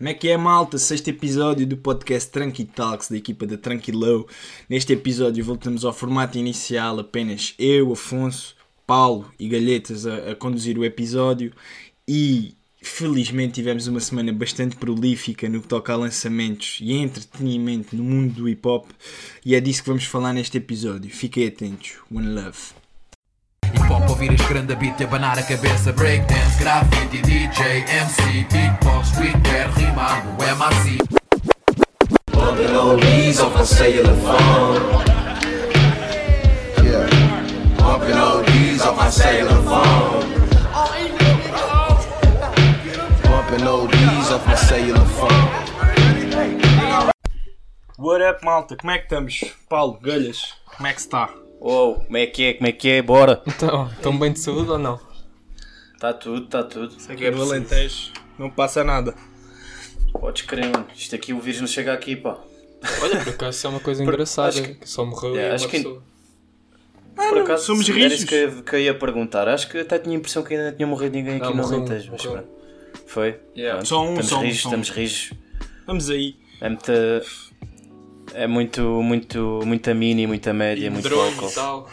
Como é que é, malta? Sexto episódio do podcast Tranqui Talks, da equipa da Tranquilou. Neste episódio voltamos ao formato inicial, apenas eu, Afonso, Paulo e Galhetas a, a conduzir o episódio. E felizmente tivemos uma semana bastante prolífica no que toca a lançamentos e entretenimento no mundo do hip hop. E é disso que vamos falar neste episódio. Fiquem atentos. One love. Hip hop, ouvir este grande beat, abanar a cabeça Breakdance, graffiti, DJ, MC Beatbox, streetwear, rimado, MRC off cellular phone. Yeah. Bumping oldies off my cellular phone. Bumping off my cellular phone. What up, malta? Como é que estamos? Paulo, Galhas, como é que está? Uou, como é que é? Como é que é? Bora! Então, estão bem de saúde ou não? Está tudo, está tudo. Aqui é do Alentejo, não passa nada. Podes crer, mano. Isto aqui, o vírus não chega aqui, pá. Olha, por acaso isso é uma coisa engraçada, acho que... só morreu É, uma acho que- pessoa. Por acaso, somos rijos. isso que, eu- que eu ia perguntar. Acho que até tinha a impressão que ainda não tinha morrido ninguém aqui Não, no Alentejo. Mas pronto. Foi? Yeah. Pronto. Só um, estamos só um, rijos, só um. estamos rijos. Vamos aí. É muita... É muito, muito, muita mini, muita média, muito Drone álcool. e tal.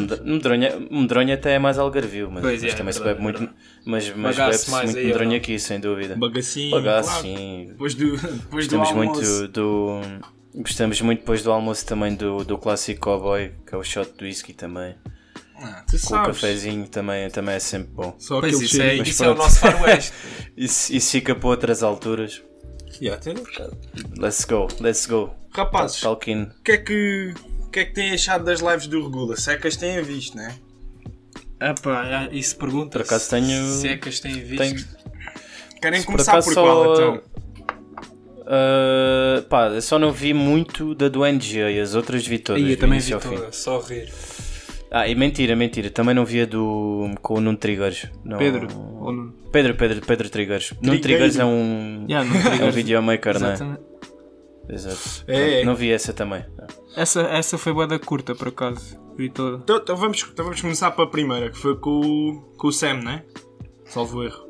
Med- Medronha, medronha até é mais algarvio, mas, Pois mas é, também se verdade, bebe muito. Mas, mas bebe-se muito aí, medronha não? aqui, sem dúvida. Bagacinho. Bagaço, claro. sim. Depois do, depois do Gostamos almoço. muito do. Gostamos muito depois do almoço também do, do clássico cowboy, que é o shot de whisky também. Ah, tu Com o sabes. cafezinho também, também é sempre bom. Só Pois aquele isso é, isso é o nosso faroeste. Isso, isso fica para outras alturas. Yeah, tem- Let's go, let's go. Rapazes, o Talking. que é que, o que é que têm achado das lives do Regula? Se é que as têm visto, né? ah pá, isso pergunta Por acaso tenho- se é que as têm visto. Tenho, Querem por começar acaso por qual, só- então? uh, pá, eu só não vi muito da do NG e as outras vi todas. Aí, eu também vi toda, só rir. Ah, e mentira, mentira. Também não via do. com o Nuno Triggers. Não- Pedro, ou não? Pedro, Pedro, Pedro Triggers. Nuno Trigueiro. Triggers é um. Yeah, É um videomaker, não é? Exato. É, é. Não vi essa também. Essa, essa foi boa da curta, por acaso. Vi toda. Então, então vamos, então vamos começar para a primeira, que foi com, o- com o Sam, né? Salvo erro.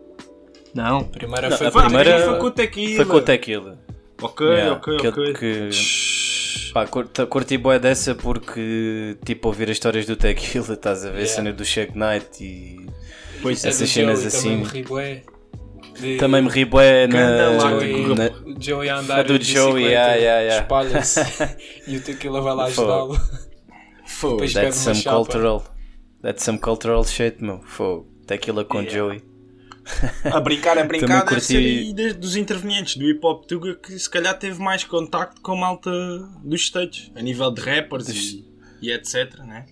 Não, primeira Não, foi a primeira- foi com o Tequila. Foi com o Tequila. Ok, Yeah, ok, que- ok. que- Pá, curti, curti boa dessa porque, tipo, ouvir as histórias do Tequila, estás a ver? A Yeah. cena do Shag Knight e. Pois é. essas do cenas Joey assim. Também me ri bué. De- Também me ri bué na. lágrima. na- Joey a andar A do Joey, yeah, yeah, yeah. espalha-se e o Tequila vai lá ajudá-lo. Fogo. That's some chapa. cultural. That's some cultural shit, meu. Fogo. Tequila com Yeah. Joey. A brincar, a brincar deve curti- ser aí de- dos intervenientes do hip hop Tuga que se calhar teve mais contacto com a malta dos States, a nível de rappers e, e etc, né?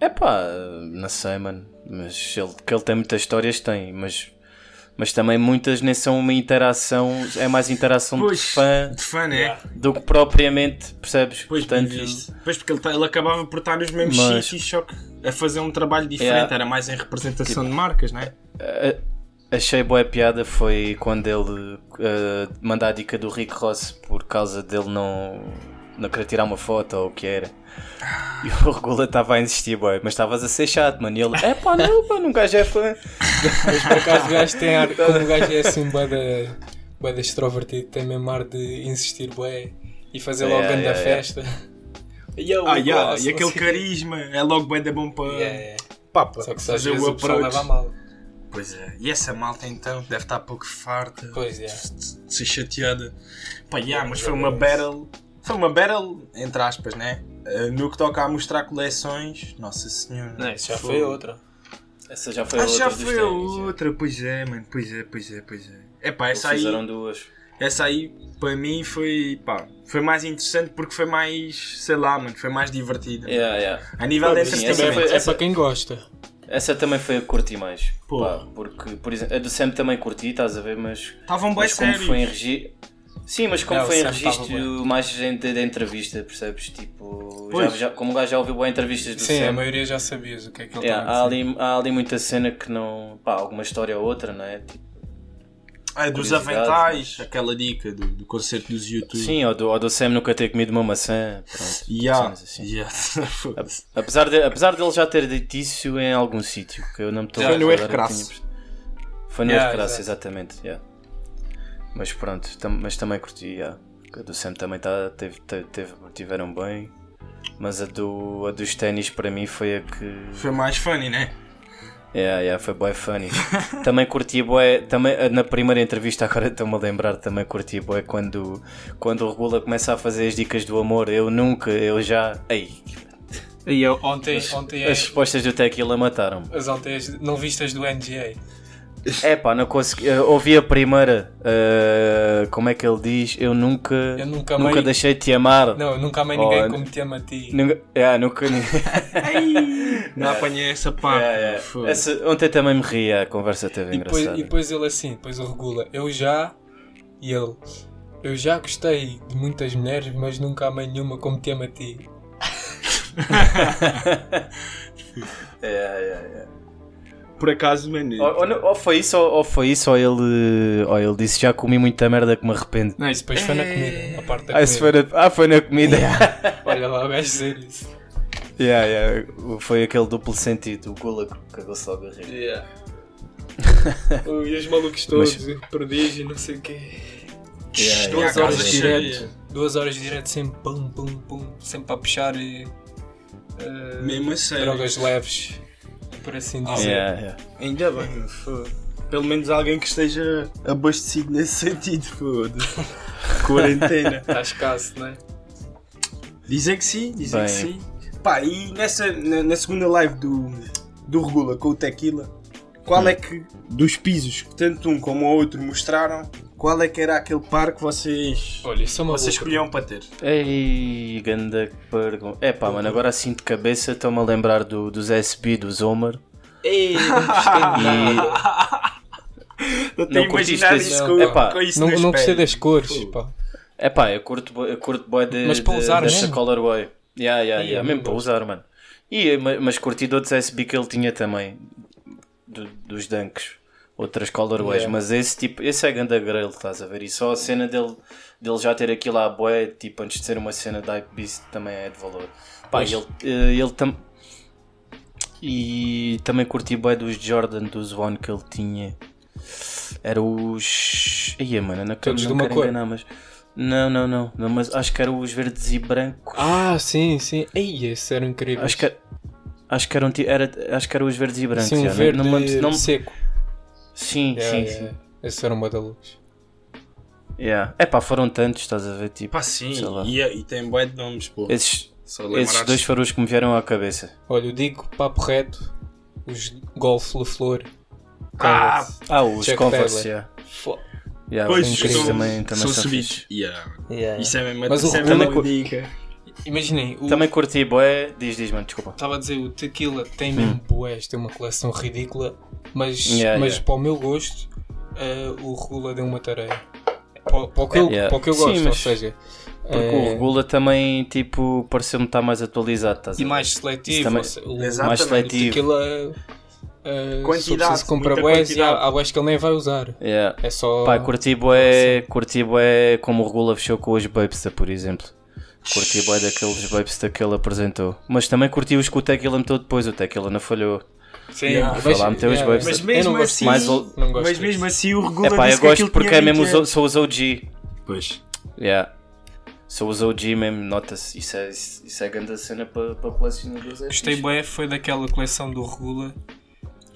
É pá, não sei, mano. Mas ele, que ele tem muitas histórias, tem. Mas, mas também muitas nem são uma interação. É mais interação de fã de fã, né? Do que propriamente, percebes? Pois, Portanto, pois porque ele, ta- ele acabava por estar nos mesmos Mas- sítios, só que a fazer um trabalho diferente, Yeah. era mais em representação de marcas, né? a- achei boa piada foi quando ele uh, manda a dica do Rick Ross por causa dele não, não querer tirar uma foto ou o que era. E o Regula estava a insistir, boy, mas estavas a ser chato, mano. E ele, é pá, não, pá, um gajo é fã. Mas por acaso o gajo tem ar, como o gajo é assim bué da, extrovertido, tem mesmo ar de insistir bué e fazer logo Yeah, grande yeah, yeah. festa. Yo, Ah, yeah, gosto, e aquele carisma é logo bem da bom para Yeah, yeah. papa, Só que se às fazer vezes o o approach. leva a mal. Pois é, e essa malta então deve estar pouco farta Pois é. de, de ser chateada. Pá, yeah, mas foi uma battle, foi uma battle, entre aspas, né? Uh, no que toca a mostrar coleções, nossa senhora. Não, isso já foi outra. Essa já foi Ah, a outra já foi já. outra, pois é, mano, pois é, pois é, pois é. É pá, essa aí, fizeram duas. essa aí para mim foi, pá, foi mais interessante porque foi mais, sei lá, mano, foi mais divertida. Yeah, yeah. A nível de sim, essa entretenimento. foi- É essa- para quem gosta. Essa também foi a que curti mais. Pô. Pá, porque, por exemplo, a do Sam também curti, estás a ver, mas, Estavam bem sérios. foi em registro. Sim, mas como É, foi em registro mais gente da entrevista, percebes? Tipo, já, já, como o gajo já ouviu boas entrevistas do Sim, a maioria já sabias o que é que ele yeah, há, ali, há ali muita cena que não. pá, alguma história ou outra, não é? Tipo, Ah, dos curiosidades, aventais, aquela dica do, do concerto dos YouTube. sim, ou do, ou do Sam nunca ter comido uma maçã. Pronto, Yeah, assim. yeah. Apesar, de, apesar dele já ter dito isso em algum sítio, que eu não me estou a Foi no tinha- Foi no Yeah, exatamente. yeah. Mas pronto, tam- mas também curti, yeah. A do Sam também tá, teve, teve, teve- tiveram bem. Mas a, do, a dos ténis para mim foi a que. Foi mais funny, né? Yeah, yeah, foi boy funny. também curti boé, também na primeira entrevista agora estou-me a lembrar, também curti boé quando, quando o Regula começa a fazer as dicas do amor, eu nunca, eu já. Ei, E eu, ontem, ontem é, as respostas do Tequila mataram-me. as ontem as- não vistas do NGA. É pá, não consegui. eu ouvi a primeira. eh, como é que ele diz? Eu nunca. Eu nunca nunca amei- deixei de te amar. Não, nunca amei ninguém Oh, como te ama a ti. Nunca. Yeah, nunca. Não apanhei essa parte. Yeah, yeah. Foda. Essa- ontem também me ri, a conversa teve E depois, engraçada. e depois ele assim, depois ele regula. Eu já. E ele. Eu já gostei de muitas mulheres, mas nunca amei nenhuma como te ama a ti. Yeah, yeah, yeah. Por acaso, mano. Ou, ou não- ou foi isso, ou, ou foi isso, ou ele, ou ele disse já comi muita merda que me arrependo. Não, isso depois foi na comida. A parte da Ah, comida. foi na, ah, foi na comida. Olha lá o gajo dizer isso. Yeah, yeah. Foi aquele duplo sentido, o Gula que cagou-se logo a rir. e os malucos todos, prodígio, não sei o quê. Yeah, Duas yeah, horas direto. Duas horas direto, sempre pum, pum, pum. Sempre a puxar e. eh, Mesmo a sério. drogas leves. Por assim dizer. Yeah, yeah. Ainda bem. Pelo menos alguém que esteja abastecido nesse sentido, foda. Quarentena. Está escasso, não é? Dizem que sim, dizem Bem. que sim. Pá, e nessa, na, na segunda live do, do Regula com o Tequila, qual é que, dos pisos que tanto um como o outro mostraram, qual é que era aquele par que vocês, Olha, isso é uma vocês boa escolhiam para ter? Ei, ganda pergunta. É pá, mano, agora assim de cabeça estou-me a lembrar do, dos SB, do Zomer. Ei, não Não curtiste imaginar isso não, com, pá. com isso Não, nos não gostei pés. das cores, pá. É pá, eu curto, bo- eu curto boy de, Mas para de- usar dessa mesmo? colorway. Yeah, yeah, yeah, mesmo para usar, mano. E, mas, mas curti de outros SB que ele tinha também, do- dos Dunks, outras colorways, Yeah. mas esse tipo, esse é ganda grail, estás a ver? E só a cena dele, dele já ter aquilo à boé, tipo, antes de ser uma cena da Beast, também é de valor. Pá, ele, eh, ele tam... E também curti bem dos Jordan, dos One que ele tinha. Era os. Ia, mano, não, Todos não de uma quero cor? enganar, mas. Não, não, não, não, mas acho que eram os verdes e brancos. Ah, sim, sim. Ei, esses eram incríveis. Acho que, acho que eram era, acho que eram os verdes e brancos. Sim, um já, não- verde não, me- não, seco. Sim, Yeah, sim, yeah, sim. yeah. Esses eram uma da luz. Yeah. É pá, foram tantos, estás a ver? Tipo, Pá, sim, sei lá. e, e tem bué de nomes, pô. Esses, esses dois foram os que me vieram à cabeça. Olha, eu digo papo reto, os Golf La Flor. Ah. Ah, os Jack Converse, yeah. Yeah, Pois, são, também, também são são subidos. Yeah. Yeah, Isso é mesmo, Mas isso o é mesmo dica. Imaginem, o- Também curti, boé. Diz, diz, mano, desculpa. estava a dizer, o Tequila tem mesmo boés, tem uma coleção ridícula, mas, Hum. Yeah, mas yeah. para o meu gosto, eh, o Regula deu uma tarefa. Para, para o que eu, Yeah. para o que eu Sim, gosto, ou mas- seja, Porque eh, o Regula também, tipo, pareceu-me estar mais atualizado, estás e mais seletivo. também- ou seja, o, Exato. mais Exatamente. seletivo. Tequila, eh, Quantidade, se compra boés e há, boés que ele nem vai usar. Yeah. É só. Pá, curti bué, curti bué como o Regula fechou com os Babesta, por exemplo. Curti bué daqueles Babesta que ele apresentou. Mas também curti os que o Tequila meteu depois, o Tequila não falhou. Sim, Yeah. mas- Foi lá meter os yeah, babes. Mas eu mesmo assim, mais o- não gosto mas mesmo assim o Regula É pá, disse eu que gosto porque é mesmo 20 os, são os OG. Pois. Yeah. São os OG mesmo, nota-se. Isso é, isso, é grande cena para pa colecionadores. É Gostei bué, foi daquela coleção do Regula.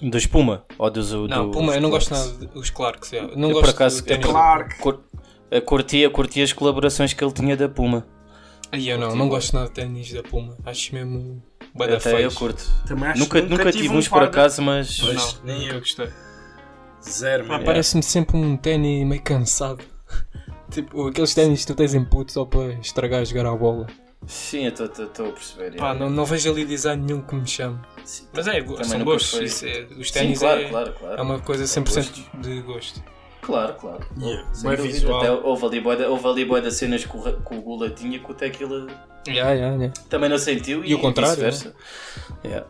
Do Espuma? Ou dos do, Não, Puma, eu não gosto nada dos Clarks. yeah. Não Eu, gosto por acaso, do da Clark. Cur, eu curtia, curtia as colaborações que ele tinha da Puma. Aí eu não, não gosto nada de ténis da Puma. Acho mesmo. bué da Até eu curto. Também acho Nunca, que nunca, tive uns por acaso, mas. Pois, Não, nem eu. gostei. Zero, mano. Parece-me sempre um ténis meio cansado. tipo, aqueles ténis que tu tens em puto só para estragar a jogar à bola. Sim, eu estou a perceber. Pá, yeah. não, não vejo ali design nenhum que me chame. Sim, Mas é, são nunca gostos. é- os Sim, ténis claro, é, claro, claro. é uma coisa 100% de gosto. Claro, claro. Yeah, Sem dúvida. visual. Até houve ali da- houve ali das cenas que o, que o Gula tinha que o Tequila Yeah, yeah, yeah. também não sentiu E o contrário, vice-versa. Yeah.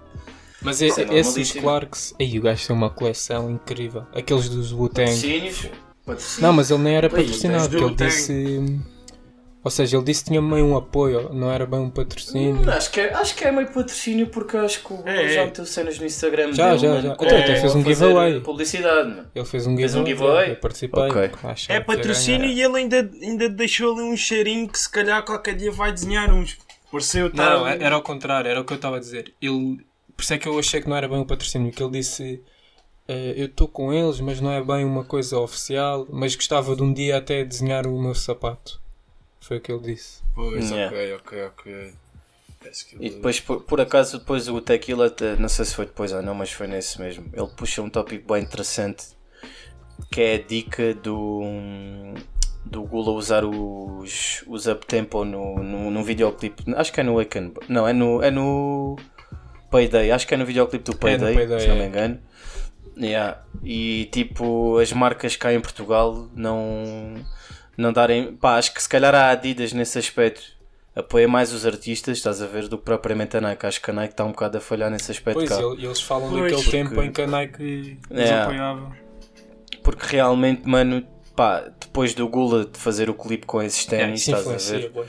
Mas é, Sim, esses. Clarks, aí o gajo tem uma coleção incrível. Aqueles dos Wu-Tang. Patrocínios. Não, mas ele nem era Pois, patrocinado, ele disse. Ou seja, ele disse que tinha meio um apoio, não era bem um patrocínio. Acho que, é, acho que é meio patrocínio porque acho que o Gula É, já é. meteu cenas no Instagram Já, dele, já, já. Então, até fez um giveaway. Publicidade, mano. Ele fez um Fez um giveaway. giveaway? Eu participei. É patrocínio e ele ainda, ainda deixou ali um cheirinho que se calhar qualquer dia vai desenhar uns. Pareceu estar. Não, era ao contrário, era o que eu estava a dizer. Ele, por isso é que eu achei que não era bem um patrocínio, que ele disse eh, eu estou com eles, mas não é bem uma coisa oficial, mas gostava de um dia até desenhar o meu sapato. Foi o que ele disse. Pois, Yeah. ok, ok, ok. E depois, por, por acaso, depois o Tequila, não sei se foi depois ou não, mas foi nesse mesmo. Ele puxa um tópico bem interessante que é a dica do, do Gula usar os, os uptempo no, no, no videoclipe. Acho que é no Waken. Não, é no, é no Payday. Acho que é no videoclipe do É no Payday, Payday, se não me é. engano. Yeah. E tipo, as marcas cá em Portugal não, não darem. Pá, acho que se calhar a Adidas nesse aspecto apoia mais os artistas, estás a ver, do que propriamente a Nike. Acho que a Nike está um bocado a falhar nesse aspecto Pois, cá. ele- eles falam Pois, daquele porque- tempo em que a Nike os É. apoiava. Porque realmente, mano, pá, depois do Gula de fazer o clipe com esses É, ténis, isso estás a ver? bué.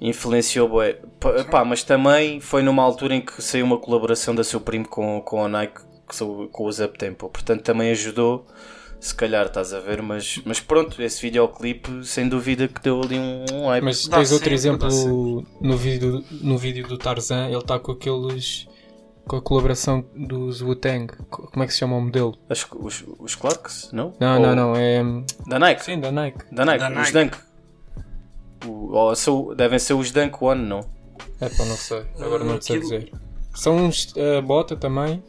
Influenciou, bué. Pá, pá, mas também foi numa altura em que saiu uma colaboração da Supreme com, com a Nike, com o Up Tempo. Portanto, também ajudou, se calhar, estás a ver? Mas, mas pronto, esse videoclipe, sem dúvida, que deu ali um, um hype. Mas Dá tens outro sempre, exemplo no vídeo, no vídeo do Tarzan, ele está com aqueles. com a colaboração dos Wu-Tang. Co- Como é que se chama o modelo? As- os, os Clarks, não? Não, Ou- não, não, é. Da Nike. Sim, da Nike. Da Nike, Da os Nike. Dunk. O- são- devem ser os Dunk One, não? É pá, não sei. Agora não te sei Aquilo- dizer. São uns uh, bota também.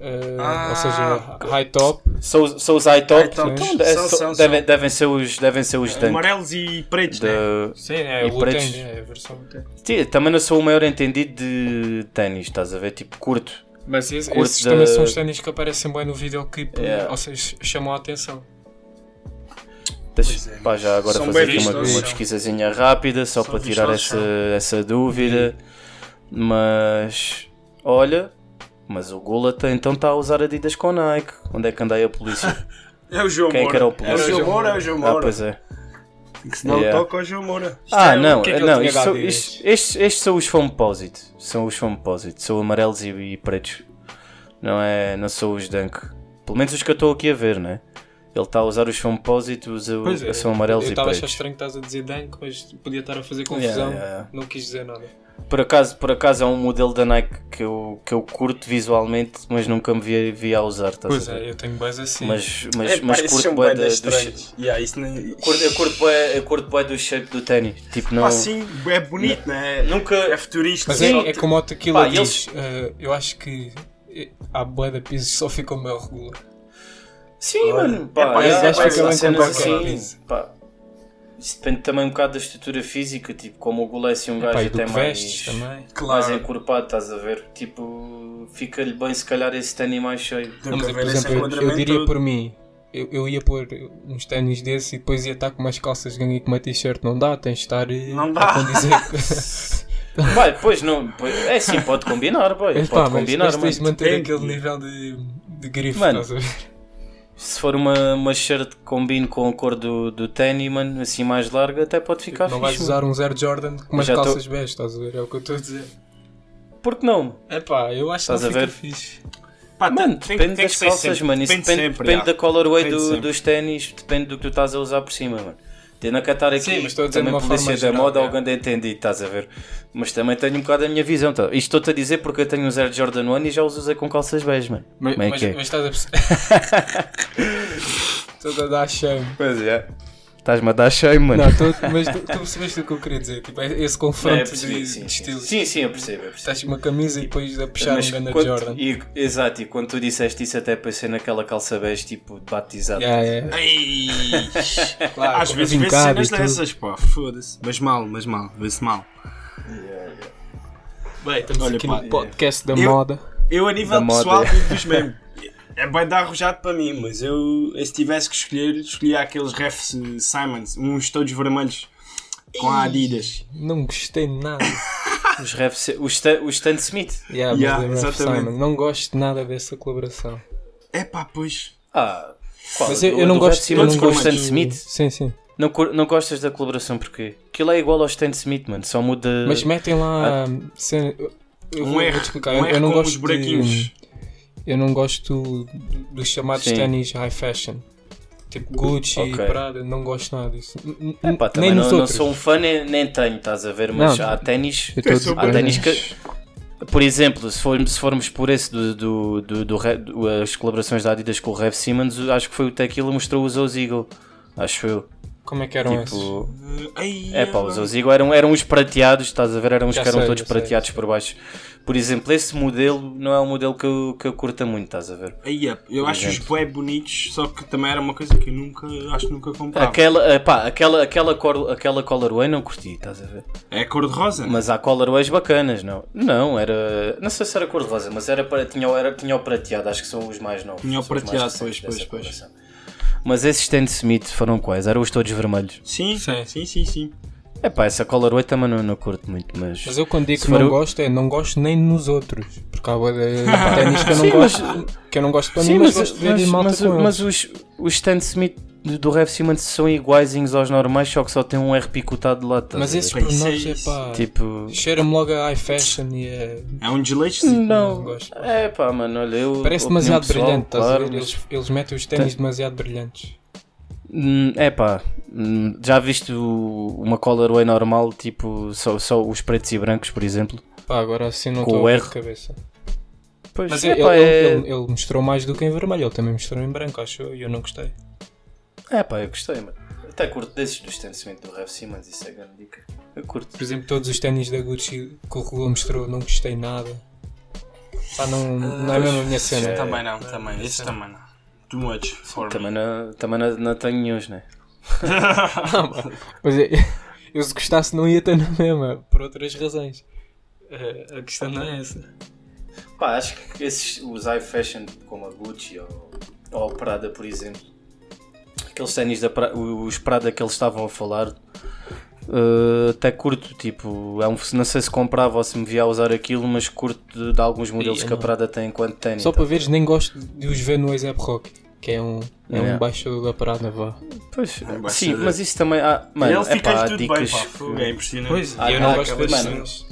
Uh, Ah. ou seja, high top. São, são os high top. High top. Então, São, é- são, são- são. devem, devem ser os, devem ser os Dunk. Amarelos e pretos, né? Da- Sim, é E o pretos? Wu-Tang, é a versão Wu-Tang. Sim, também não sou o maior entendido de ténis, estás a ver? Tipo, curto. Mas esse- Curto esses da- também são os ténis que aparecem bem no videoclipe, Yeah. ou seja, chamam a atenção. Deixa, pá, já agora São fazer aqui uma, uma são. pesquisazinha rápida, só São para tirar essa, essa dúvida. Mas, olha, mas o Gula tá- então está a usar Adidas com Nike. Onde é que andei a polícia? É o João Quem é que Moura. era o É o polícia? João Moura, é o João ah, Moura. pois é. que se dá o Yeah. toque ao João Moura. Isto Ah, é o- não, que é que não, tinha isto são- dado isto- estes, estes são os Foamposite. São os Foamposite. São amarelos e, e pretos. Não é, não são os Dunk. Pelo menos os que eu estou aqui a ver, né? Ele está a usar os Foamposite, usa, Pois é, são amarelos eu e estava a achar pretos. estranho que estás a dizer Dunk, mas podia estar a fazer confusão. Yeah, yeah. Não quis dizer nada. Por acaso, por acaso é um modelo da Nike que eu, que eu curto visualmente, mas nunca me vi, vi a usar, estás Pois a é, eu tenho base assim. Mas, mas, É, pá, mas esses curto bué da- do Yeah, isso nem... curto- eu curto eu curto bué do shape do ténis. Tipo, não... Pá, sim, é bonito, né? Nunca... É futurista. Mas Sim. é, é como o Tequila Pá, diz, eles- eh, eu acho que eh, há boa da piso só ficou meio regular. Sim, Olha, mano. Pá, é pá, é, há bem cenas assim, pá. Isso depende também um bocado da estrutura física, tipo, como o Gulé é um gajo Pá, até que mais, também. mais Claro. encorpado, estás a ver? Tipo, fica-lhe bem se calhar esse ténis mais cheio. Não, que mas, por exemplo, eu, eu diria todo. por mim, eu, eu ia pôr uns ténis desses e depois ia estar com umas calças de gangue e com uma t-shirt. Não dá, tens de estar eh, Não a dá. Vai, pois não, pois, é sim, pode combinar, boy, Mas, pode pá, mas, combinar, mas tens de manter Tem- aquele nível de, de grife, Mano, estás a ver? Se for uma, uma shirt que combine com a cor do, do ténis, mano, assim mais larga, até pode ficar Não vais fixe. usar um Zero Jordan com umas já tô- calças bege, estás a ver? É o que eu estou a dizer. Por que não? É pá, eu acho que Estás não a fica ver? fixe. Pá, Mano, tem- depende tem das que calças, sempre. mano. Isso Depende depende, sempre, depende da colorway Depende do- dos ténis, depende do que tu estás a usar por cima, mano. Tendo a catar aqui, Sim, mas estou a dizer também uma polícia forma da moda, é. alguém entendi, estás a ver? Mas também tenho um bocado a minha visão. Tá? Isto estou-te a dizer porque eu tenho um Zero Jordan 1 e já os usei com calças bege, mano. Mas, Como é mas, é? mas estás a perceber. Estou a dar shame. Pois é. Estás-me a dar cheio, mano. Não, tô, mas tu, tu percebeste o que eu queria dizer? Tipo, é esse confronto eu percebi, de, sim, de sim. estilos. Sim, sim, eu percebo. Eu percebo. Estás uma camisa e depois a puxar Mas um quando- Jordan. e- exato, e quando tu disseste isso, até pensei naquela calça bege tipo de batizado. Yeah, yeah. Ai, Claro, Às vezes vê cenas dessas, pá, foda-se. Mas mal, mas mal, vê-se mal. Bem, estamos Olha, aqui pá, no podcast da eu- moda. Eu, a nível Da moda. pessoal, digo-vos mesmo. É bem dar arrojado para mim, mas eu, se tivesse que escolher, escolhia aqueles refs Simons, uns todos vermelhos com a Adidas. Não gostei de nada. Os, refs, os, Stan- Smith. Yeah, Yeah, exatamente. Simon. Não gosto de nada dessa colaboração. É pá, pois. Ah, qual? Mas eu, Do- eu não gosto Ref Simons eu não com o gosto Stan Smith? Sim, sim. Não, não gostas da colaboração porquê? Aquilo é igual ao Stan Smith, mano. Só muda. Mas metem lá. cena- eu Um vou, R, vou um eu, R eu não com gosto os buraquinhos. de, Eu não gosto dos chamados ténis high fashion. Tipo Gucci, Ok. Prada, não gosto nada disso. N- n- Pá, também nem não, nos não outros. sou um fã nem, nem tenho, estás a ver? Mas Não. há ténis. Há ténis que. Por exemplo, se formos, se formos por esse do, do, do, do do- as colaborações da Adidas com o Rev Simmons, acho que foi o Tequila mostrou os Ozigo. Acho eu. Como é que eram esses? Tipo, Ai, é pá, os Ozigo eram, eram os prateados, estás a ver? Eram os Já que eram sei, todos já sei, prateados por baixo. Por exemplo, esse modelo não é um modelo que eu, que eu curta muito, estás a ver? Ai, é, eu acho os bué bonitos, só que também era uma coisa que eu nunca, acho que nunca comprava. Aquela, eh, pá, aquela, aquela, cor, aquela colorway não curti, estás a ver? É cor de rosa? Mas há colorways bacanas, não? Não, era. Não sei se era cor de rosa, mas era para, tinha, era, tinha o prateado, acho que são os mais novos. Tinha o prateado, pois, pois, pois. Mas esses Stan Smith foram quais? Eram os todos vermelhos. Sim, Sim. sim, sim, sim. É pá, essa colorway também não, não curto muito, mas. Mas eu quando digo que não o- gosto, é não gosto nem nos outros. Porque há bué de ténis que eu não Sim, mas- gosto. Que eu não gosto para mim, mas, mas, gosto de ver mas, malta mas, com eles. mas os, os Stan Smith do Rev Simmons são iguaizinhos aos normais, só que só tem um R picotado de lá. estás Mas esses pormenores é é pá. Tipo. Cheira-me logo a high fashion e é. É um desleixo. Não, não gosto. é pá, mano, olha, eu. Parece demasiado pessoal, brilhante, estás claro, a ver? mas- Eles, eles metem os ténis demasiado brilhantes. Hum, É pá, hum, já viste uma colorway normal, tipo só, só os pretos e brancos, por exemplo? Pá, agora assim não estou a R. de cabeça. Pois, Mas é, ele, pá, ele- é... ele- ele mostrou mais do que em vermelho, ele também mostrou em branco, acho eu, e eu não gostei. É pá, eu gostei, mano. Até curto desses do Stan Smith do Rev Simmons, isso é grande dica. Eu curto. Por exemplo, todos os ténis da Gucci que o Regula mostrou, não gostei nada. Pá, não, não é mesmo a minha cena. é- Também não, também. Esse também não. Too much for me. Também não, também não, não tenho nenhum, né? Mas é, eu se gostasse não ia ter na mesma, por outras razões. Eh, a questão não é essa. Pá, acho que esses, os high fashion, como a Gucci ou, ou a Prada, por exemplo, aqueles ténis da Prada, os Prada que eles estavam a falar, eh, até curto, tipo, é um, não sei se comprava ou se me via a usar aquilo, mas curto de, de alguns modelos Ih, que a não. Prada tem enquanto ténis. Só para veres, nem gosto de os ver no ASAP Rock, que é um, é um Yeah. embaixador da parada, vá. Pois, embaixador. sim, mas isso também há, mano, ele é pá, há tudo bem, dicas, pá. É impressionante. Pois, Ah, e eu não ah, gosto cenas. cenas.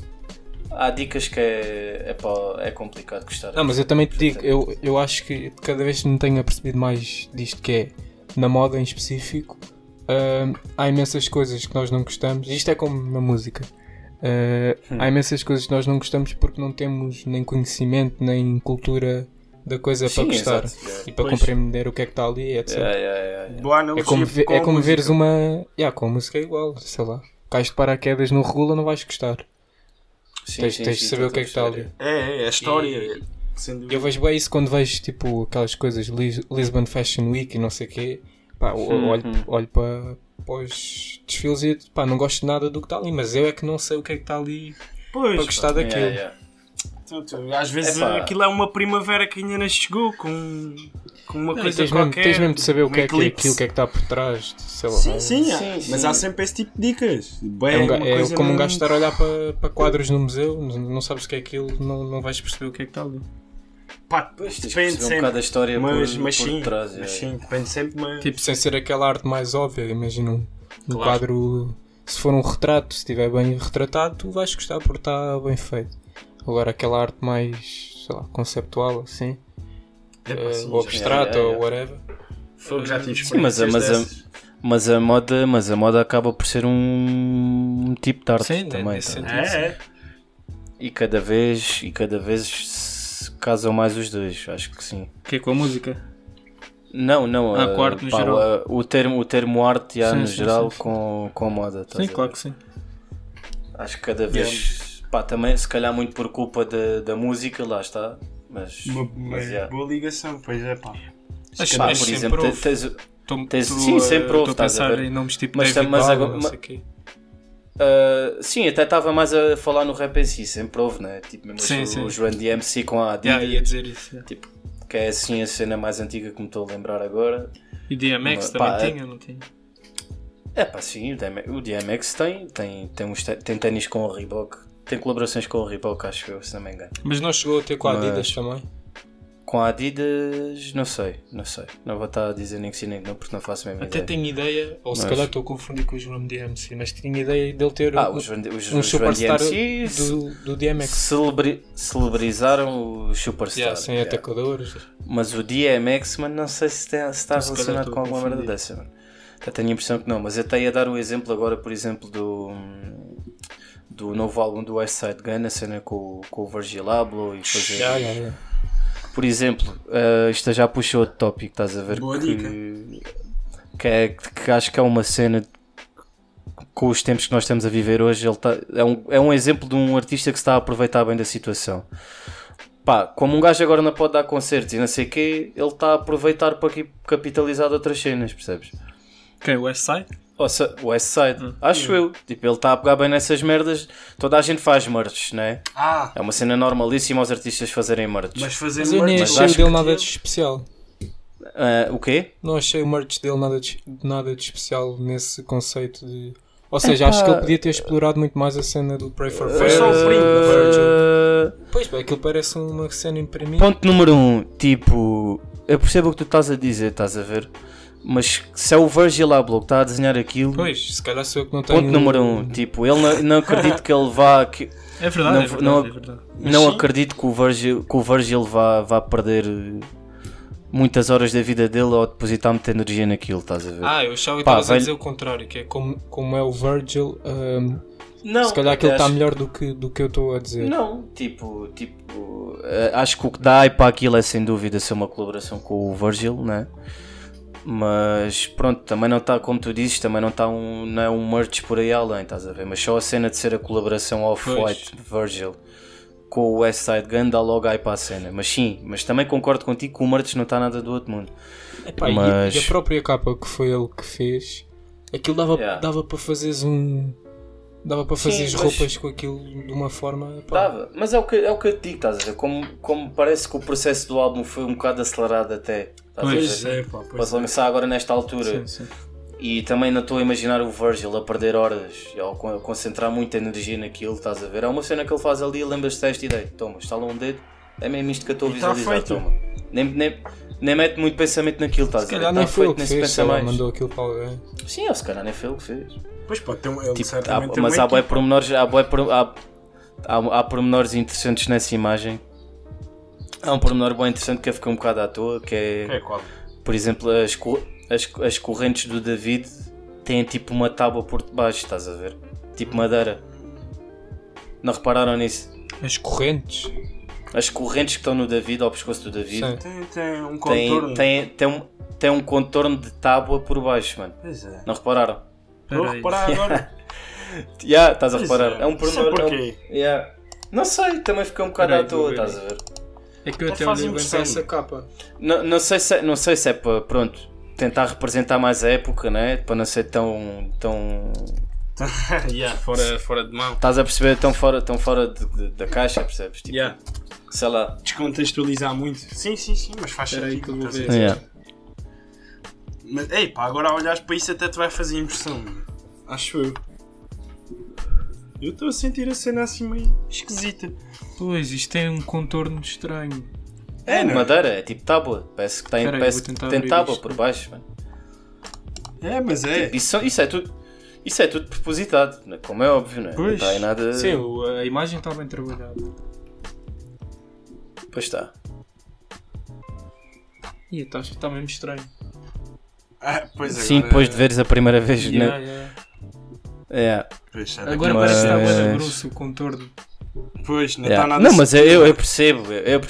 há dicas que é, é, pá, é complicado gostar. Não, mas eu também te digo, eu, eu acho que cada vez me tenho apercebido mais disto que é na moda em específico. hum, há imensas coisas que nós não gostamos. Isto é como na música. Uh, Há imensas coisas que nós não gostamos porque não temos nem conhecimento nem cultura da coisa Sim, para gostar exato, e para Pois. compreender o que é que está ali, etc. Yeah, yeah, yeah, yeah. Boa analogia É como, ver- com é como veres uma. Yeah, com a música é igual, sei lá. Cais de paraquedas no regula, não vais gostar. Sim, tens sim, tens de sim, saber o que é que está ali. perceber. É, é, a história. E-. Eu vejo bem isso quando vejo tipo aquelas coisas Lis- Lisbon Fashion Week e não sei o quê. Pá, Uhum. olho, olho para, para os desfiles e pá, não gosto nada do que está ali, mas eu é que não sei o que é que está ali Pois, para gostar daquilo. Yeah, yeah. tu- tu- às vezes Epá. aquilo é uma primavera que ainda não chegou com, com uma Não, coisa tens, mesmo, qualquer. tens mesmo de saber o um que é que é aquilo, o que é que está por trás. Sei lá. Sim, sim, Sim, é. sim. mas há sempre esse tipo de dicas. Bem, É, um é coisa como um mesmo- gajo estar a olhar para, para quadros no museu, não, não sabes o que é aquilo, não, não vais perceber o que é que está ali. Pá, Pois, depende um sempre. bocado a história mas, por, mas por sim, trás. mas é. sim, depende sempre. Mas... Tipo, sem ser aquela arte mais óbvia, imagina um, um Claro. quadro, se for um retrato, se estiver bem retratado, tu vais gostar porque está bem feito. Agora aquela arte mais, sei lá, conceptual, assim, sim, ou abstrato, já- já- ou já. whatever. Fogo, já tive Sim, mas mas a-. Mas a moda, mas a moda acaba por ser um tipo de arte Sim, também. tá? sentido. É, é. E cada vez e cada vez se casam mais os dois, acho que sim. O que é com a música? Não, não. Ah, a- com a arte no pá, geral. a- o termo, o termo arte já Sim, no sim, geral sim, sim. Com, com a moda. Sim, a claro que sim. Acho que cada vez, pá, também se calhar muito por culpa da, da música, lá está. Mas, Uma, mas yeah. boa ligação, pois é pá. Mas Pá, mas por exemplo, tens, sim, eh, sempre houve, Estou a pensar em nomes tipo Mas David mas agora- Uh, sim, até estava mais a falar no rap em si, sempre houve, né? Tipo, mesmo Sim, o, sim. o João DMC com a Adidas, Yeah, ia dizer isso. yeah. tipo, que é assim a cena mais antiga que me estou a lembrar agora. E DMX Mas, pá, também é- tinha, não tinha? É pá, sim, o DMX, o DMX tem, tem, tem, uns te- tem ténis com o Reebok, tem colaborações com o Reebok, acho eu, se não me engano. Mas não chegou a ter com a Mas- Adidas também? Com a Adidas, não sei, não sei. Não vou estar a dizer nem que sim nem que não, porque não faço a mesma Até ideia. tenho ideia, ou se Mas- calhar estou a confundir com o João DMC, mas tinha ideia dele ter Ah, um, os, os, um os superstar DMC do, do DMX. celebri- celebrizaram o Superstar. Yeah, sem yeah. atacadores. Mas o DMX, mano, não sei se está, se está Se calhar relacionado com alguma merda dessa, mano. Até tenho a impressão que não, mas eu até ia dar o exemplo agora, por exemplo, do, do novo álbum do West Side Gun, a cena com, com o Virgil Abloh e fazer. Yeah, yeah. Por exemplo, eh, isto já puxou outro tópico, estás a ver? Boa que, dica. Que, é, que acho que é uma cena com os tempos que nós estamos a viver hoje. Ele tá, é, um, é um exemplo de um artista que se está a aproveitar bem da situação. Pá, como um gajo agora não pode dar concertos e não sei o quê, ele está a aproveitar para aqui capitalizar de outras cenas, percebes? Quem? o West Side? Side, acho eu. Tipo, ele está a pegar bem nessas merdas. Toda a gente faz merch, né? Ah, É uma cena normalíssima os artistas fazerem merch. mas fazer Mas eu nem merch- achei o acho dele nada de especial. Ah, o quê? Não achei o merch dele nada de, nada de especial nesse conceito de. Ou seja, Epá. acho que ele podia ter explorado muito mais a cena do Pray for Foi só o Virgil. primo Virgil. Pois, pá, aquilo parece uma cena imprimida. Ponto número um, tipo, eu percebo o que tu estás a dizer, estás a ver? Mas se é o Virgil Abloh que está a desenhar aquilo, Pois, se calhar sou eu que não tenho. ponto número um, tipo, ele não, não acredito que ele vá, que, É verdade, Não- é verdade, não- é verdade. não acredito que o Virgil, que o Virgil vá, vá perder eh, muitas horas da vida dele ao depositar muita energia naquilo, estás a ver? Ah, eu achava que Pá, estavas a velho- dizer o contrário, que é como, como é o Virgil. ahm, não, se calhar aquilo está acho- melhor do que, do que eu estou a dizer. Não, tipo, tipo, eh, acho que o que dá aí para aquilo é sem dúvida ser uma colaboração com o Virgil, né? Mas pronto, também não está, como tu dizes, também não está um, não é um merch por aí além, estás a ver? Mas só a cena de ser a colaboração Off-White Virgil com o West Side Gun dá logo aí para a cena. Mas sim, mas também concordo contigo que o merch não está nada do outro mundo. Epá, Mas- e, a própria capa que foi ele que fez, aquilo dava, Yeah. dava para fazeres um. Dava para fazer as mas- roupas com aquilo de uma forma. pá, Dava, mas é o que, é o que eu te digo, estás a ver? Como, como parece que o processo do álbum foi um bocado acelerado até. Pois é, pá, pois se lançar agora nesta Sim, altura. sim. E também não estou a imaginar o Virgil a perder horas ou a concentrar muita energia naquilo, estás a ver? É uma cena que ele faz ali, lembras-te desta ideia? Toma, estala um dedo, é mesmo isto que eu estou a tá visualizar, feito. toma. Nem, nem, nem mete muito pensamento naquilo, estás Se a ver? calhar Tá nem foi feito, que se fez, pensa mais. mandou aquilo para alguém. Sim, ou se calhar nem foi ele que fez. Pois pode ter um. Ele Tipo, há- mas há equipa. pormenores, há, por- há, há, há pormenores interessantes nessa imagem. Há um pormenor bem interessante que eu fiquei um bocado à toa, que é, É qual? por exemplo, as, co- as, as correntes do David têm tipo uma tábua por debaixo, estás a ver? Tipo madeira. Não repararam nisso? As correntes. As correntes que estão no David, ao pescoço do David, Sim. Tem, tem um contorno. têm, têm, um, têm um contorno de tábua por baixo, mano. Pois é. Não repararam? Vou Peraí. reparar agora. Já, estás a Pois reparar. é. É um Isso é pormenor. é um-? Yeah. Não sei, também fiquei um bocado Peraí, à toa, estás a ver? É que eu Ele até olhei bem impressão. para essa capa. Não, não, sei se, é- não sei se é para, pronto, tentar representar mais a época, né? Para não ser tão. tão yeah, fora, fora de mão. estás a perceber? Tão fora, tão fora de- de- da caixa, percebes? Tipo, Yeah. sei lá. Descontextualizar muito. Sim, sim, sim, mas faz Espera aí sentido. que eu. Yeah. Mas, ei, pá, agora a olhares para isso até te vai fazer impressão. Acho eu. Eu estou a sentir a cena assim meio esquisita. Pois, isto tem um contorno estranho. É, não é? Madeira, é tipo tábua. Parece que tem, Espera aí, parece que tem tábua isto. por baixo, mano. É, mas é. Tipo, isso, isso é tudo. Isso é tudo propositado, né? como é óbvio, né? não Pois. está aí nada. Sim, a imagem está bem trabalhada. Pois está. Ih, está tá mesmo estranho. Ah, pois Sim, agora- depois de veres a primeira vez. Yeah, né? yeah. É. Pois, Agora aquilo- parece que está Mas- bem grosso o contorno. Pois, não Yeah. está nada Não, mas eu, eu percebo, eu,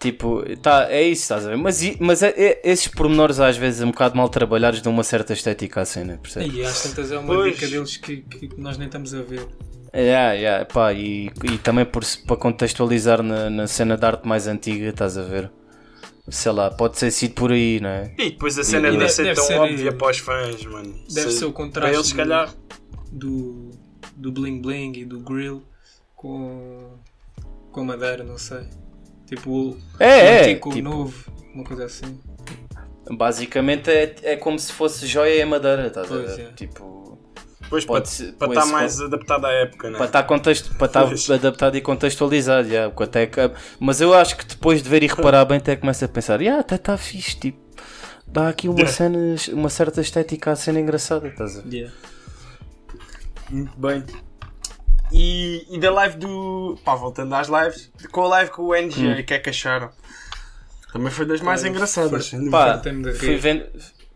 tipo, tá, é isso, estás a ver? Mas, mas é- é- esses pormenores às vezes um bocado mal trabalhados dão uma certa estética à cena, percebes? E às tantas é uma Pois. dica deles que, que nós nem estamos a ver. Yeah, yeah, pá, e, e também por, para contextualizar na, na cena de arte mais antiga, estás a ver? Sei lá, pode ser sido por aí, não é? E depois a cena E deve, deve- ser deve tão ser- óbvia para os fãs, mano. Deve Se- ser o Para contraste eles, se calhar. do, do bling bling e do grill com, com a madeira, não sei. Tipo o É, é, tipo, novo, uma coisa assim. basicamente é, é como se fosse joia e madeira, estás a ver? é. Tipo, Pois, Pode para, ser- para pois, estar mais pode- adaptado à época, não Para estar, contexto, para estar Pois. adaptado e contextualizado, até que- mas eu acho que depois de ver e reparar bem, até começa a pensar, yeah, até está fixe, tipo, dá aqui uma, cena, uma certa estética à cena engraçada, estás a ver? Muito bem. E, e da live do. pá, voltando às lives, com a live com o NG, o que é que acharam? Também foi das mais engraçadas. sem dúvida. Pá, fui vendo.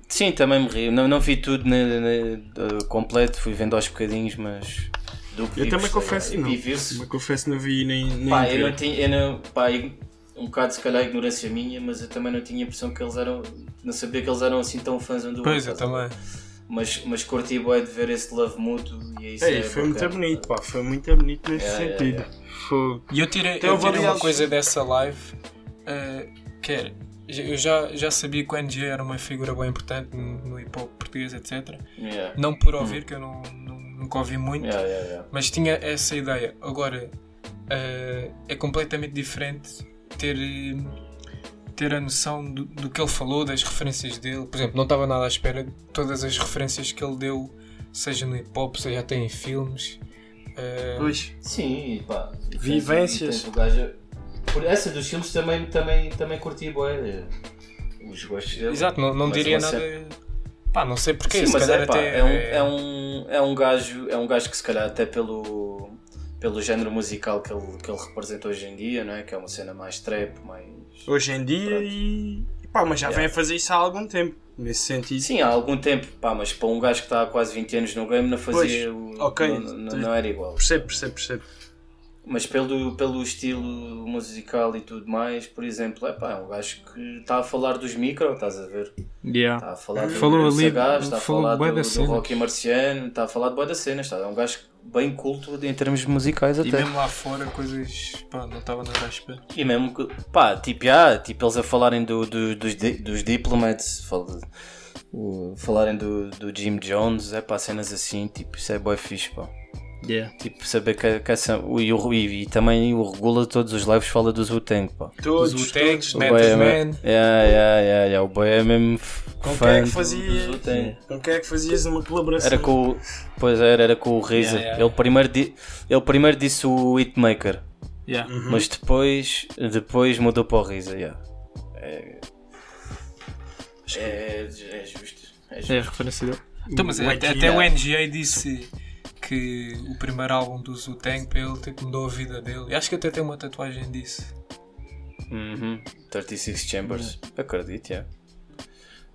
Sim, também me ri. Não, não vi tudo ne- ne- completo, fui vendo aos bocadinhos, mas. Do que eu vi, também gostei. confesso, E não. Também confesso, não vi nem. nem Pá, eu não tinha. Eu não, pá, eu- um bocado se calhar ignorância minha, mas eu também não tinha a impressão que eles eram. Não sabia que eles eram assim tão fãs um do Pois, eu outro. a ver? também. Mas, mas curti bué de ver esse love mútuo e isso Ei, é foi muito bonito, pá, foi muito bonito nesse Yeah, yeah, sentido. yeah. Foi. E eu tirei, Então eu tirei uma coisa dessa live eh, que era. Eu já, já sabia que o NG era uma figura bem importante no, no hip hop português, etc. Yeah. Não por ouvir, que eu não, não- nunca ouvi muito, Yeah, yeah, yeah. mas tinha essa ideia. Agora eh, é completamente diferente ter, eh, ter a noção do, do que ele falou, das referências dele. Por exemplo, não estava nada à espera de todas as referências que ele deu, seja no hip hop, seja até em filmes. Eh, Pois. Sim, pá. Vivências. tens gajo- Por essa dos filmes também, também, também curti bué. Os gostos dele. Exato, não, não diria nada. cena- Pá, não sei porquê. Sim, se mas calhar é, pá, até. é, um, é, um, é um gajo, é um gajo que se calhar até pelo, pelo género musical que ele, que ele representa hoje em dia, não é? Que é uma cena mais trap, mais. Hoje em dia e. e Pá, mas já vem a fazer isso há algum tempo. Nesse sentido. Sim, há algum tempo, pá, mas para um gajo que está há quase 20 anos no game não fazia. Pois, o, ok. não, não, não era igual. Percebo, percebo, percebo. Mas pelo, pelo estilo musical e tudo mais, por exemplo, é pá, é um gajo que está a falar dos micro, estás a ver? Está a falar do, Falou ali- Sagaz, está a falou falar do, do. Rocky Marciano, está a falar de boa da cena, está, é um gajo bem culto em termos musicais E até. mesmo lá fora, coisas. Pá, não estava nada à espera. E mesmo que, pá, tipo, ah, tipo eles a falarem do, do- dos, dos diplomats, fal- o- falarem do, do Jim Jones, é pá, cenas assim, tipo, isso é boy fixe, pá. Tipo, saber que, que essa. o- E, o- e, e também o Regula todos os lives fala dos Wu-Tang, pá. Todos, Os Wu-Tangs, todos. O Method boy é, Man. yeah, yeah, yeah, yeah, o boy é mesmo Com fã quem é que do- fazia- dos Wu-Tang. Com quem é que fazias uma colaboração? Era com o. Pois era, era com o Reza. Yeah, yeah. Ele, primeiro di, ele primeiro disse o Hitmaker, Yeah. mas depois, depois mudou para o Reza. Yeah. É, é, é justo. É É a justo. referência dele. Então, mas O até, até o NGA disse que o primeiro álbum do Wu-Tang para ele tipo, mudou a vida dele. E acho que até tem uma tatuagem disso. Uhum. 36 Chambers. Acredito, yeah.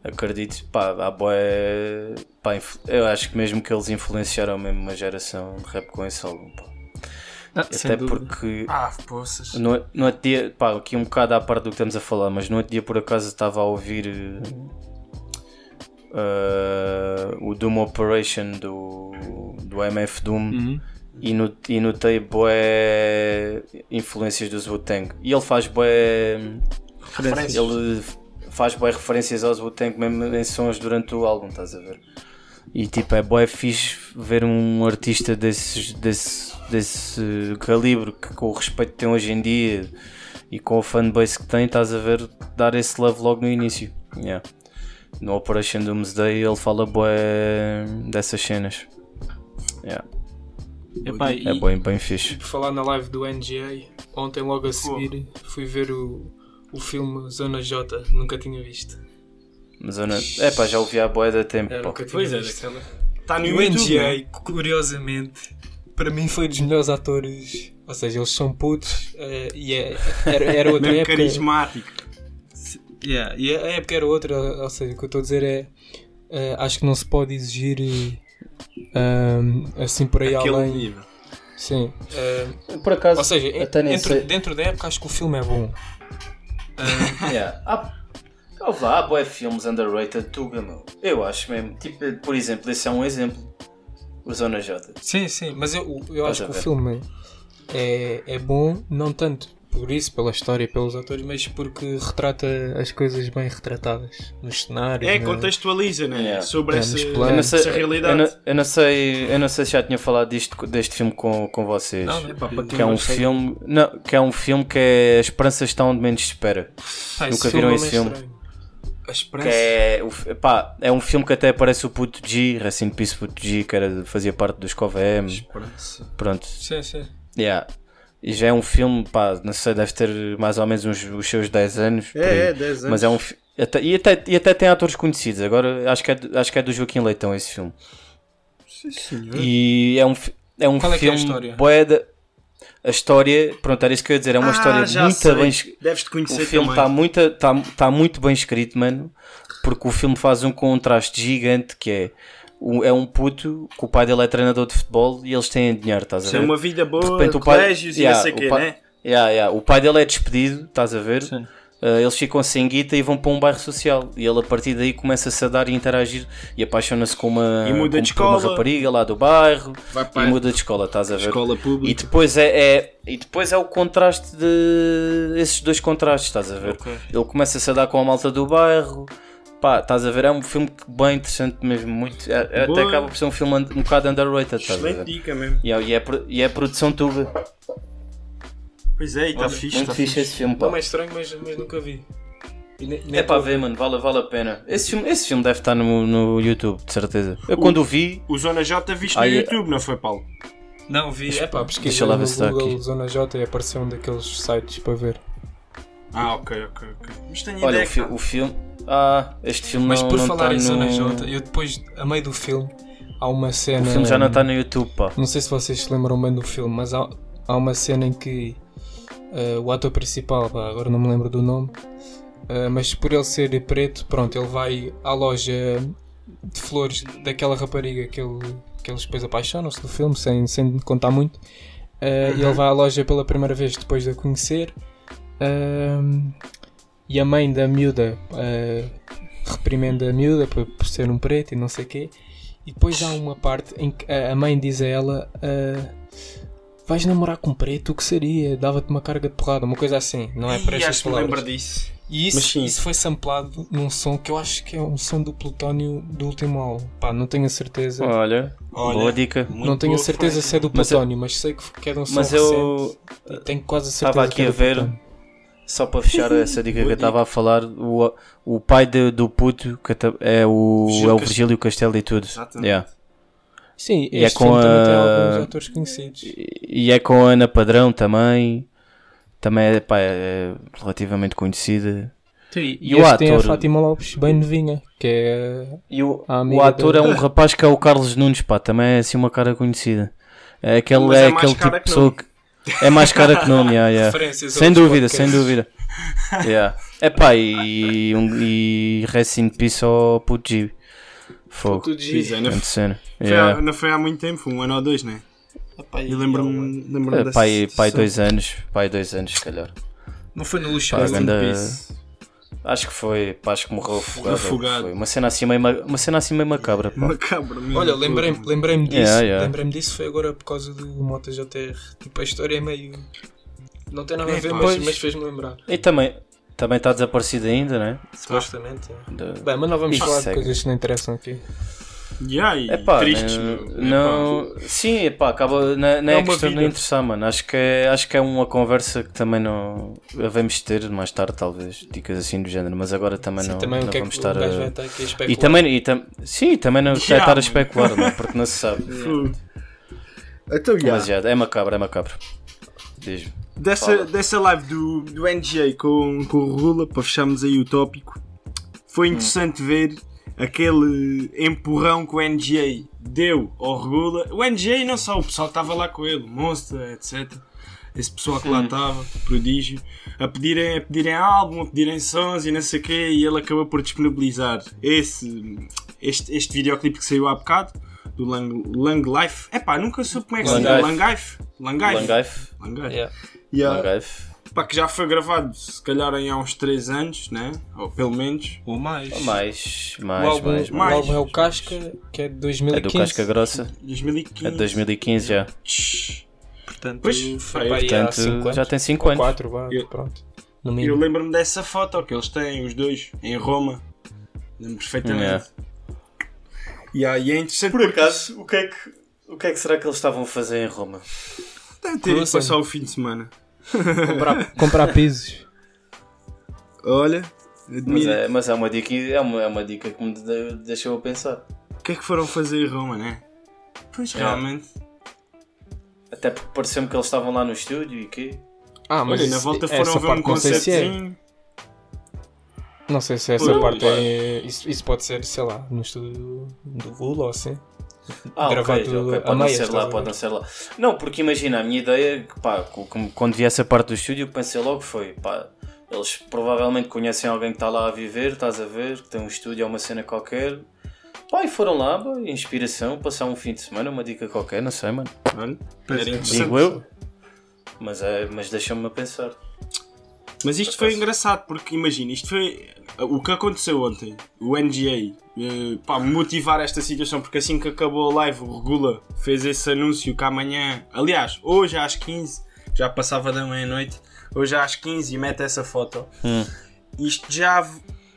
Acredito, pá, há boé. Pá, inf- eu acho que mesmo que eles influenciaram mesmo uma geração de rap com esse álbum, pá. Ah, Até porque. Ah, poças. No, no outro dia, pá, aqui um bocado à parte do que estamos a falar, mas no outro dia por acaso estava a ouvir eh, o Doom Operation do, do MF Doom Uhum. e, no, e notei bué influências do Wu-Tang. E ele faz bué. Referências. Ele faz bué referências aos Wu-Tang mesmo em sons durante o álbum, estás a ver? E tipo, é bué fixe ver um artista desses, desse, desse calibre que com o respeito que tem hoje em dia e com o fanbase que tem, estás a ver, dar esse love logo no início. Yeah. No Operation Doomsday ele fala bué dessas cenas. Yeah. Epá, É e- bem, bem fixe. Por falar na live do NGA, ontem logo a seguir fui ver o, o filme Zona J. Nunca tinha visto. Não... É pá, já ouvi há bué da tempo. Era tinha Pois é, visto. daquela. Está no o YouTube. né? NGA, curiosamente, para mim foi dos melhores atores. Ou seja, eles são putos eh, e é- era, era outra época. carismático. Yeah, e a época era outra, ou seja, o que eu estou a dizer é. eh, acho que não se pode exigir um, assim por aí Aquele além. nível. Sim. eh, Por acaso, ou seja, en- até nem dentro, sei. dentro da época acho que o filme é bom. Yeah. Há, ouve lá, há bué filmes underrated Tuga, meu. Eu acho mesmo. Tipo, por exemplo, esse é um exemplo. O Zona J. Sim, sim, mas eu, eu acho que o filme é, é bom, não tanto por isso, pela história, pelos atores, mas porque retrata as coisas bem retratadas nos cenários. É, na- contextualiza, né? Yeah. Sobre É, essa, sei, essa realidade. eu, não, eu não sei, eu não sei se já tinha falado disto, deste filme com, com vocês. Não, quem que é um sei- filme, não, que é um filme que é As Esperanças estão onde menos se espera. Esse Nunca viram filme esse é filme? estranho. Que é, pá, é um filme que até aparece o puto G, in Peace puto G, que era, fazia parte dos. Esperança. Pronto, Sim, sim. yeah. E já é um filme, pá, não sei, deve ter mais ou menos uns, os seus 10 anos. É, é, 10 anos. Mas é um até, e, até, e até tem atores conhecidos. Agora acho que é, do- acho que é do Joaquim Leitão esse filme. Sim, senhor. E é um, é um Qual é que é a filme. história? a história, pronto, era isso que eu ia dizer. É uma Ah, história muito sei. bem. es- Deves-te O conhecer filme também. está muito, tá, tá muito bem escrito, mano. Porque o filme faz um contraste gigante que é. É um puto que o pai dele é treinador de futebol e eles têm dinheiro, estás a Isso é ver? uma vida boa, De repente o pai- colégios e Yeah, não sei o quê, pai- né? Yeah, yeah. O pai dele é despedido, estás a ver? Sim. Uh, eles ficam sem guita e vão para um bairro social. E ele a partir daí começa-se a dar e interagir e apaixona-se com uma, E muda com- de por uma escola. rapariga lá do bairro Vai e para muda de escola, estás a ver? escola E pública. depois é, é- e depois é o contraste de esses dois contrastes, estás a ver? Ok. Ele começa-se a dar com a malta do bairro. Pá, estás a ver? É um filme que bem interessante mesmo. Muito, é- é- até acaba por ser um filme um bocado underrated, Excelente dica mesmo. E é, e é, e é produção tuba. Pois é, e está fixe, Muito está fixe fixe. esse filme, pá. Não é estranho, mas, mas nunca vi. É para ver, mano, vale, vale a pena. Esse filme, esse filme deve estar no, no YouTube, de certeza. Eu quando o vi, O Zona J viste Ah, no é. YouTube, não foi, Paulo? Não, vi. É pá, pesquisei lá no ver se está Google aqui. Zona J e apareceu um daqueles sites para ver. Ah, ok, ok, ok. Mas tenho olha, ideia o, fi- o filme. Ah, este filme Mas não, por não falar está em Zona no... J, eu depois, a meio do filme, há uma cena. O filme já não está no YouTube, pá. Não sei se vocês se lembram bem do filme, mas há, há uma cena em que eh, o ator principal, pá, agora não me lembro do nome, eh, mas por ele ser preto, pronto, ele vai à loja de flores daquela rapariga que, ele, que eles depois apaixonam-se no filme, sem, sem contar muito. Eh, E ele vai à loja pela primeira vez depois de a conhecer. E a mãe da miúda eh, reprimende a miúda por, por ser um preto e não sei o quê. E depois há uma parte em que a mãe diz a ela: ah, Vais namorar com um preto? O que seria? Dava-te uma carga de porrada, uma coisa assim, não é para estas que me lembro palavras. disso. E Mas isso, isso foi samplado num som que eu acho que é um som do Plutónio do último álbum. Pá, não tenho a certeza. Olha, Olha. boa dica. Não tenho a certeza referência. se é do Mas Plutónio, mas sei que é de um som Mas recente. eu tenho quase a estava certeza aqui que é a ver, Plutónio. Só para fechar essa dica que eu estava a falar, o, o pai de- do puto é o, Virgílio é o Virgílio Castelo e tudo. Exatamente. Yeah. Sim, E é este com filme também tem a- alguns atores conhecidos. E é com a Ana Padrão também. Também é, pá, é relativamente conhecida. E, E o este tem a ator? Fátima Lopes, bem novinha, que é E o, A o ator dele. é um rapaz que é o Carlos Nunes, pá, também é assim uma cara conhecida. É aquele, Mas é é aquele tipo de pessoa que. É mais cara que nome, yeah, yeah. Sem dúvida, sem podcasts. dúvida. Yeah. É pá, e, um, e rest in peace ao Puto G. Fogo. Pois é, não foi, Yeah. há, não foi há muito tempo, foi um ano ou dois, né? Epá, e Eu lembro-me lembro É, dessa pai, pai dois anos, pai dois anos, se calhar. Não foi no Luxemburgo. Rest in peace. Acho que foi, pá, acho que morreu afogado. Afogado. Foi uma cena assim meio, ma- uma cena assim meio macabra, pá. Macabro mesmo. Olha, lembrei-me lembrei disso. Yeah, yeah. Lembrei-me disso foi agora por causa do Moto JR. Tipo, a história é meio. Não tem nada a É, ver, pá, mas, mas fez-me lembrar. E também também está desaparecido ainda, né? Supostamente. é. De- Bem, mas não vamos Isso, falar de segue. coisas que não interessam aqui. E É pá, tristes, não, meu. não- sim, é pá, acaba, não, não É é, questão de vida. interessar, mano. Acho que, é, acho que é uma conversa que também não devemos ter mais tarde, talvez, dicas assim do género, mas agora também Sim, não, também não é vamos estar a. estar aqui a especular. E também, e tam, sim, também não vai Yeah, estar a especular, não porque não se sabe. Então, yeah. Mas já, é macabro, é macabro. Diz-me. Dessa, Fala. dessa live do, do NGA com, com o Rula, para fecharmos aí o tópico, foi interessante ver aquele empurrão que o NGA deu ao Regula. O NGA não só, o pessoal que estava lá com ele, Monster, etc. Esse pessoal que lá estava, prodígio, a pedirem, a pedirem álbum, a pedirem sons e não sei o quê, e ele acabou por disponibilizar esse, este, este videoclipe que saiu há bocado, do Lang, Lang Life. Epá, nunca soube como é que se diz. Langife. Langife. Langife. Langaif, Langife. Yeah. Yeah. Langaif. Pá, que já foi gravado, se calhar em há uns 3 anos, né? Ou pelo menos. Ou mais. Mais, o, mais, álbum, mais, o mais. álbum é o Casca, que é de É 2015. do Casca Grossa, 2015. é de 2015 já. Portanto, Pois, foi Portanto, 5 anos. já tem 5 anos. 4, vá, Eu- pronto. No Eu lembro-me dessa foto que eles têm, os dois, em Roma. Lembro perfeitamente. Yeah. Yeah, e é interessante Por acaso, o que, é que, o que é que será que eles estavam a fazer em Roma? Deve ter ido passar o fim de semana. Comprar, comprar pisos. Olha, Mas é, mas é uma dica, é uma, é uma dica que me de- deixou a pensar. O que é que foram fazer em Roma, né? Pois É. realmente. Até porque pareceu-me que eles estavam lá no estúdio e quê? Ah, mas Olha, na volta essa foram ver um parte não sei se é. concertinho. Não sei se essa Pois. parte é. Isso, isso pode ser, sei lá, no estúdio do Google ou assim. Ah, ok, Gravado ok, a pode não ser lá, pode não ser lá. Não, porque imagina, a minha ideia, pá, quando vi essa parte do estúdio, pensei logo foi, pá, eles provavelmente conhecem alguém que está lá a viver, estás a ver, que tem um estúdio ou uma cena qualquer. Pá, e foram lá, pá, inspiração, passar um fim de semana, uma dica qualquer, não sei, mano. Olha. Digo eu. Mas, é, mas deixa-me a pensar. Mas isto foi engraçado porque imagina, isto foi o que aconteceu ontem. O NGA eh, pá, motivar esta situação porque assim que acabou a live, o Regula fez esse anúncio que amanhã, aliás, hoje às 15, já passava da meia-noite, hoje às 15 e mete essa foto. Isto já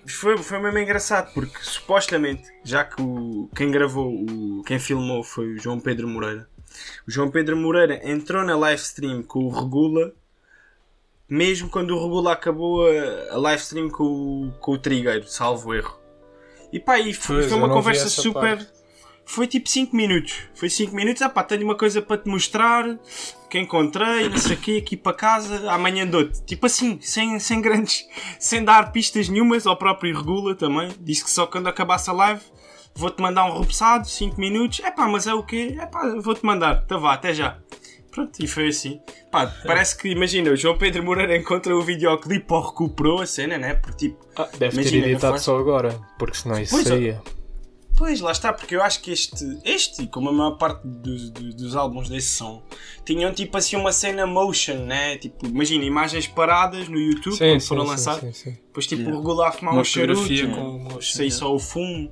foi, foi mesmo engraçado porque supostamente, já que o, quem gravou, o, quem filmou foi o João Pedro Moreira. O João Pedro Moreira entrou na live stream com o Regula mesmo quando o Regula acabou a, a live stream com, o- com o Trigueiro, salvo erro. E pá, e foi, Pois, foi uma conversa super. parte. Foi tipo 5 minutos. Foi 5 minutos. Ah pá, tenho uma coisa para te mostrar. Que encontrei, não sei o quê, aqui para casa. Amanhã dou-te. Tipo assim, sem, sem grandes. Sem dar pistas nenhumas ao próprio Regula também. Disse que só quando acabasse a live vou-te mandar um repousado, 5 minutos. É pá, mas é o quê? É pá, vou-te mandar. Então vá, até já. Pronto, e foi assim. Pá, parece que, imagina, o João Pedro Moreira encontra o videoclipe ou recuperou a cena, né? Porque tipo, Ah, deve Imagina, ter editado só agora, porque senão isso Pois, saía. Pois, lá está, porque eu acho que este, este como a maior parte dos, dos, dos álbuns desse som, tinham tipo assim uma cena motion, né? Tipo, imagina, imagens paradas no YouTube quando foram lançados. sim, sim. Depois tipo regular a fumar Uma um charuto, né? com motion, sair né? só o fumo.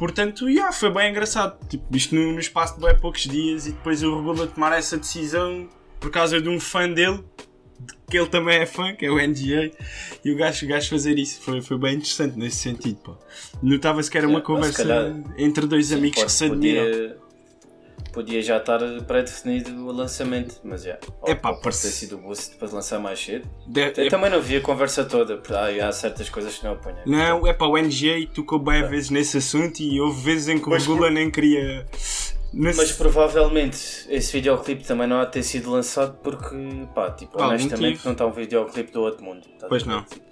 Portanto, yeah, foi bem engraçado. Tipo, isto no, no espaço de bem poucos dias e depois o Regula tomar essa decisão por causa de um fã dele, de que ele também é fã, que é o NGA, e o gajo, o gajo fazer isso. Foi, foi bem interessante nesse sentido. Notava-se que era uma Yeah, conversa calhar- entre dois amigos que se admiram. podia, podia já estar pré-definido o lançamento, mas já. Epá, pode parece- ter sido o boost para lançar mais cedo. De- Eu também não vi a conversa toda, porque há, há certas coisas que não apanhei. Não, é para o NGA tocou bem vezes nesse assunto e houve vezes em que o Regula nem queria. Nesse- Mas provavelmente esse videoclipe também não há de ter sido lançado porque, pá, tipo, honestamente não está um videoclipe do outro mundo. Estás Pois a não. Tipo,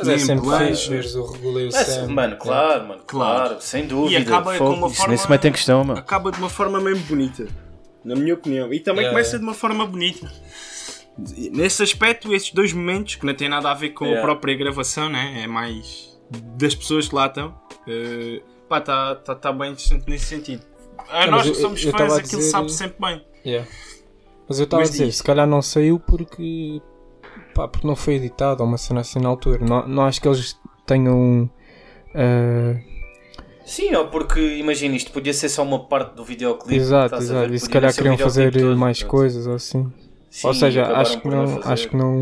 Mas é sempre plano. fixe veres o Regula e o é, Sam. mano, claro, mano, Claro. claro, sem dúvida. acaba com fogo, uma isso forma- nem se mete em questão, mano. acaba de uma forma mesmo bonita, na minha opinião. E também Yeah, começa de uma forma bonita. Nesse aspecto, esses dois momentos, que não tem nada a ver com a Yeah. própria gravação, né? é mais das pessoas que lá estão, eh, pá, está tá, tá bem interessante nesse sentido. A Não, nós mas que eu- somos eu fãs, tava a aquilo dizer- sabe sempre bem. Yeah. Mas eu estava a Mas dizer, diz. se calhar não saiu porque, pá, porque não foi editado ou uma cena assim na altura. Não, não acho que eles tenham. ah, Sim, ó, porque imagina, isto podia ser só uma parte do videoclipe. exato, exato. E se calhar não queriam fazer todo, mais pronto. coisas ou assim. Sim, ou seja, acho que não, acho que não,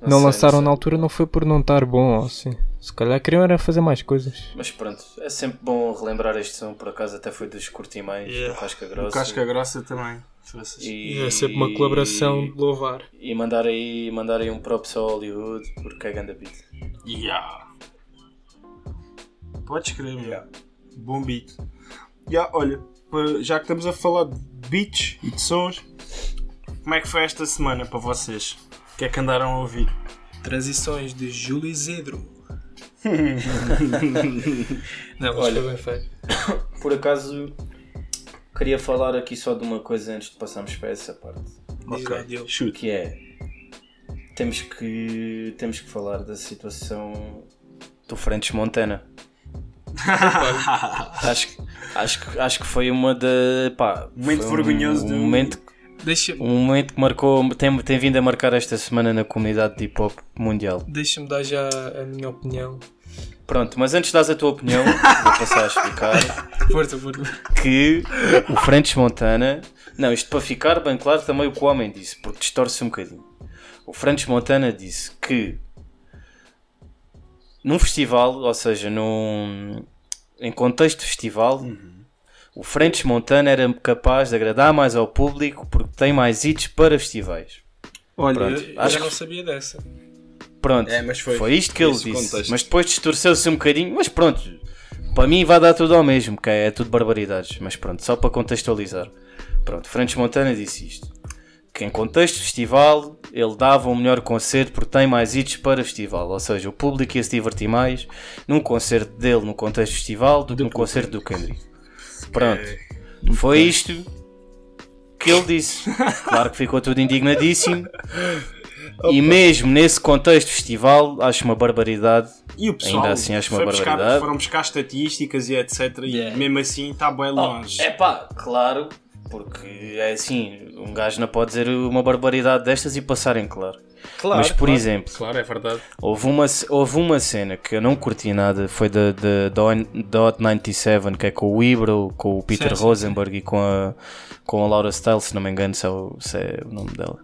não, sei, lançaram sei. na altura não foi por não estar bom ou assim. Se calhar queriam era fazer mais coisas. Mas pronto, é sempre bom relembrar este som, por acaso até foi dos Curtimães, Yeah. do Casca O Grossa. Casca Grossa também. E, É sempre uma colaboração de louvar. E mandar aí, mandar aí um props ao Hollywood, porque é ganda beat. Yeah. Podes crer, meu. Bom beat. Yeah, olha, já que estamos a falar de beats e de sons, como é que foi esta semana para vocês? O que é que andaram a ouvir? Transições de Júlio Zedro. não, mas Olha. foi bem feito. Por acaso, queria falar aqui só de uma coisa antes de passarmos para essa parte. Diogo. Chute. Que é, temos que, temos que falar da situação do French Montana. acho, que- acho, que- acho que foi uma da. Pá, Momento um- vergonhoso um do- momento Deixa-me Um momento que marcou, tem, tem vindo a marcar esta semana na comunidade de hip hop mundial. deixa dar já a minha opinião. Pronto, mas antes de dares a tua opinião, vou passar a explicar Força, força. que o French Montana. Não, isto para ficar bem claro também o que o homem disse, porque distorce um bocadinho. O French Montana disse que num festival, ou seja, num, em contexto de festival, o French Montana era capaz de agradar mais ao público porque tem mais hits para festivais. Olha, Pronto. Eu Acho já que- não sabia dessa. Pronto, É, mas foi- foi, isto que ele disse. contexto. Mas depois distorceu-se um bocadinho. Mas pronto, para mim vai dar tudo ao mesmo, que é tudo barbaridades. Mas pronto, só para contextualizar. Pronto, Francis Montana disse isto. Que em contexto de festival ele dava um melhor concerto porque tem mais hits para festival. Ou seja, o público ia se divertir mais num concerto dele no contexto de festival do que no concerto do Kendrick. Pronto, foi isto que ele disse. Claro que ficou tudo indignadíssimo. E mesmo nesse contexto festival, acho uma barbaridade. E o pessoal Ainda assim acho uma buscar- barbaridade. foram buscar estatísticas e etc. E Yeah. mesmo assim está bem longe. É pá, claro, porque é assim, um gajo não pode dizer uma barbaridade destas e passar em claro. Claro, Mas por claro. exemplo, Claro, é verdade. houve uma, houve uma cena que eu não curti nada, foi da Dot 97, que é com o Ibro, com o Peter Sim, sim, Rosenberg e com a, com a Laura Stiles, se não me engano, se é o, se é o nome dela.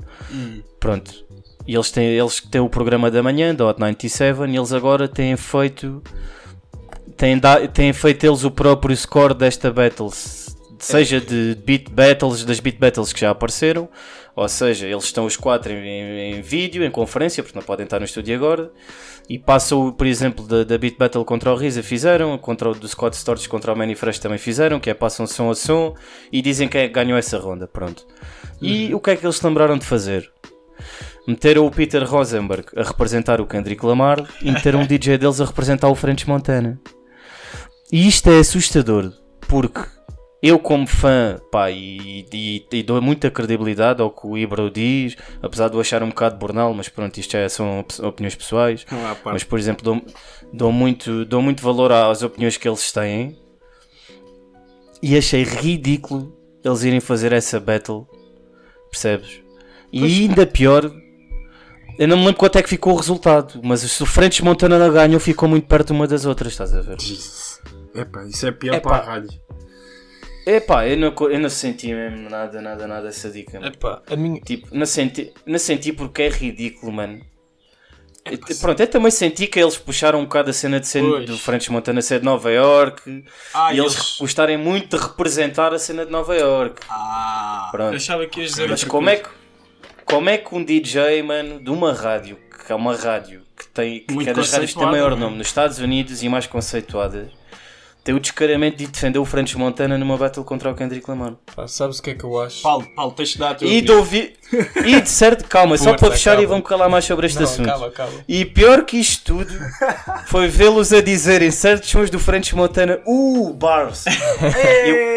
Pronto. E eles têm, eles têm o programa da manhã, da Hot 97, e eles agora têm feito. Têm, da, têm feito eles o próprio score desta battles. Seja de beat battles, das beat battles que já apareceram, ou seja, eles estão os quatro em, em- em vídeo, em conferência, porque não podem estar no estúdio agora, e passam, por exemplo, da, da beat battle contra o Risa fizeram, contra o do Scott Storch contra o Manny Fresh também fizeram, que é passam som a som, e dizem quem é que ganhou essa ronda, pronto. E o que é que eles lembraram de fazer? Meteram o Peter Rosenberg a representar o Kendrick Lamar e meteram um DJ deles a representar o French Montana. E isto é assustador, porque eu como fã, pá, e, e- e dou muita credibilidade ao que o Ibro diz, apesar de eu achar um bocado bornal, mas pronto, isto já são op- opiniões pessoais. Mas, por exemplo, dou, dou, muito, dou muito valor às opiniões que eles têm e achei ridículo eles irem fazer essa battle, percebes? E ainda pior, eu não me lembro quanto é que ficou o resultado, mas se o Frentes Montana não ganhou, ficou muito perto uma das outras, estás a ver? Jesus. Epá, isso é pior Epá. para a rádio. Epá, eu não, eu não senti mesmo nada, nada, nada essa dica. mano. Epá, a minha. Tipo, não senti, não senti porque é ridículo, mano. Eu te- Pronto, eu também senti que eles puxaram um bocado a cena de ser Pois. do French Montana ser de Nova York Ah, e eles eles- gostarem muito de representar a cena de Nova York. Ah, Pronto. achava que ias dizer Mas como é, que, como é que um DJ, mano, de uma rádio, que é uma rádio que, tem, que é das rádios que tem conceituada, maior é? nome nos Estados Unidos e mais conceituadas, tem o descaramento de defender o French Montana numa battle contra o Kendrick Lamar. Pá, sabes o que é que eu acho? Paulo, Paulo, tens de dar a tua E de ouvir. E de certo, calma, só para fechar e acaba. vão calar mais sobre este Não, assunto. acaba, acaba. E pior que isto tudo foi vê-los a dizerem certos sons do French Montana, uh, bars. Eu!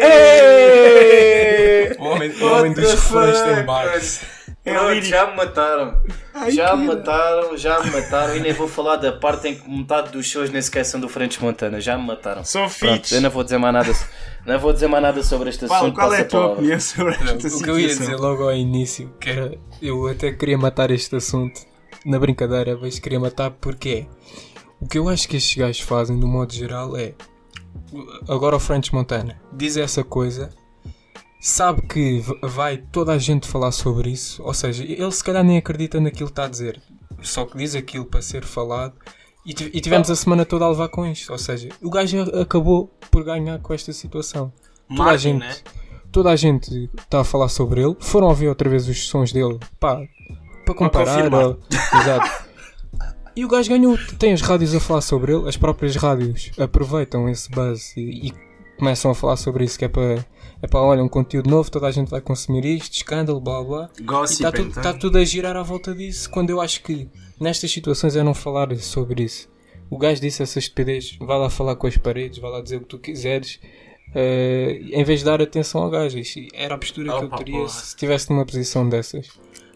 O homem, o homem dos refrões tem Pronto, já me mataram. Já me mataram, já me mataram. E nem vou falar da parte em que metade dos shows nem sequer são do French Montana. Já me mataram. São fits. eu não vou dizer mais nada. Não vou dizer mais nada sobre este Paulo, assunto. qual é a tua opinião sobre esta O situação? que eu ia dizer logo ao início, que era, eu até queria matar este assunto, na brincadeira, mas queria matar porque é, o que eu acho que estes gajos fazem, do modo geral, é, agora o French Montana diz essa coisa, sabe que vai toda a gente falar sobre isso, ou seja, ele se calhar nem acredita naquilo que está a dizer, só que diz aquilo para ser falado, e, e tivemos a semana toda a levar com isto, ou seja, o gajo acabou por ganhar com esta situação. Toda a Martin, gente, né? toda a gente está a falar sobre ele. Foram ouvir outra vez os sons dele, pá, para comparar. ou- Exato. E o gajo ganhou. Tem as rádios a falar sobre ele, as próprias rádios aproveitam esse buzz e, e começam a falar sobre isso. Que é para, é para, olha, um conteúdo novo, toda a gente vai consumir isto, escândalo, blá blá. E Gossip, está tudo, então. tá tudo a girar à volta disso. Quando eu acho que nestas situações é não falar sobre isso. O gajo disse essa estupidez, vai lá falar com as paredes, vai lá dizer o que tu quiseres. eh, em vez de dar atenção ao gajo, Isto era a postura que eu teria porra. se estivesse numa posição dessas.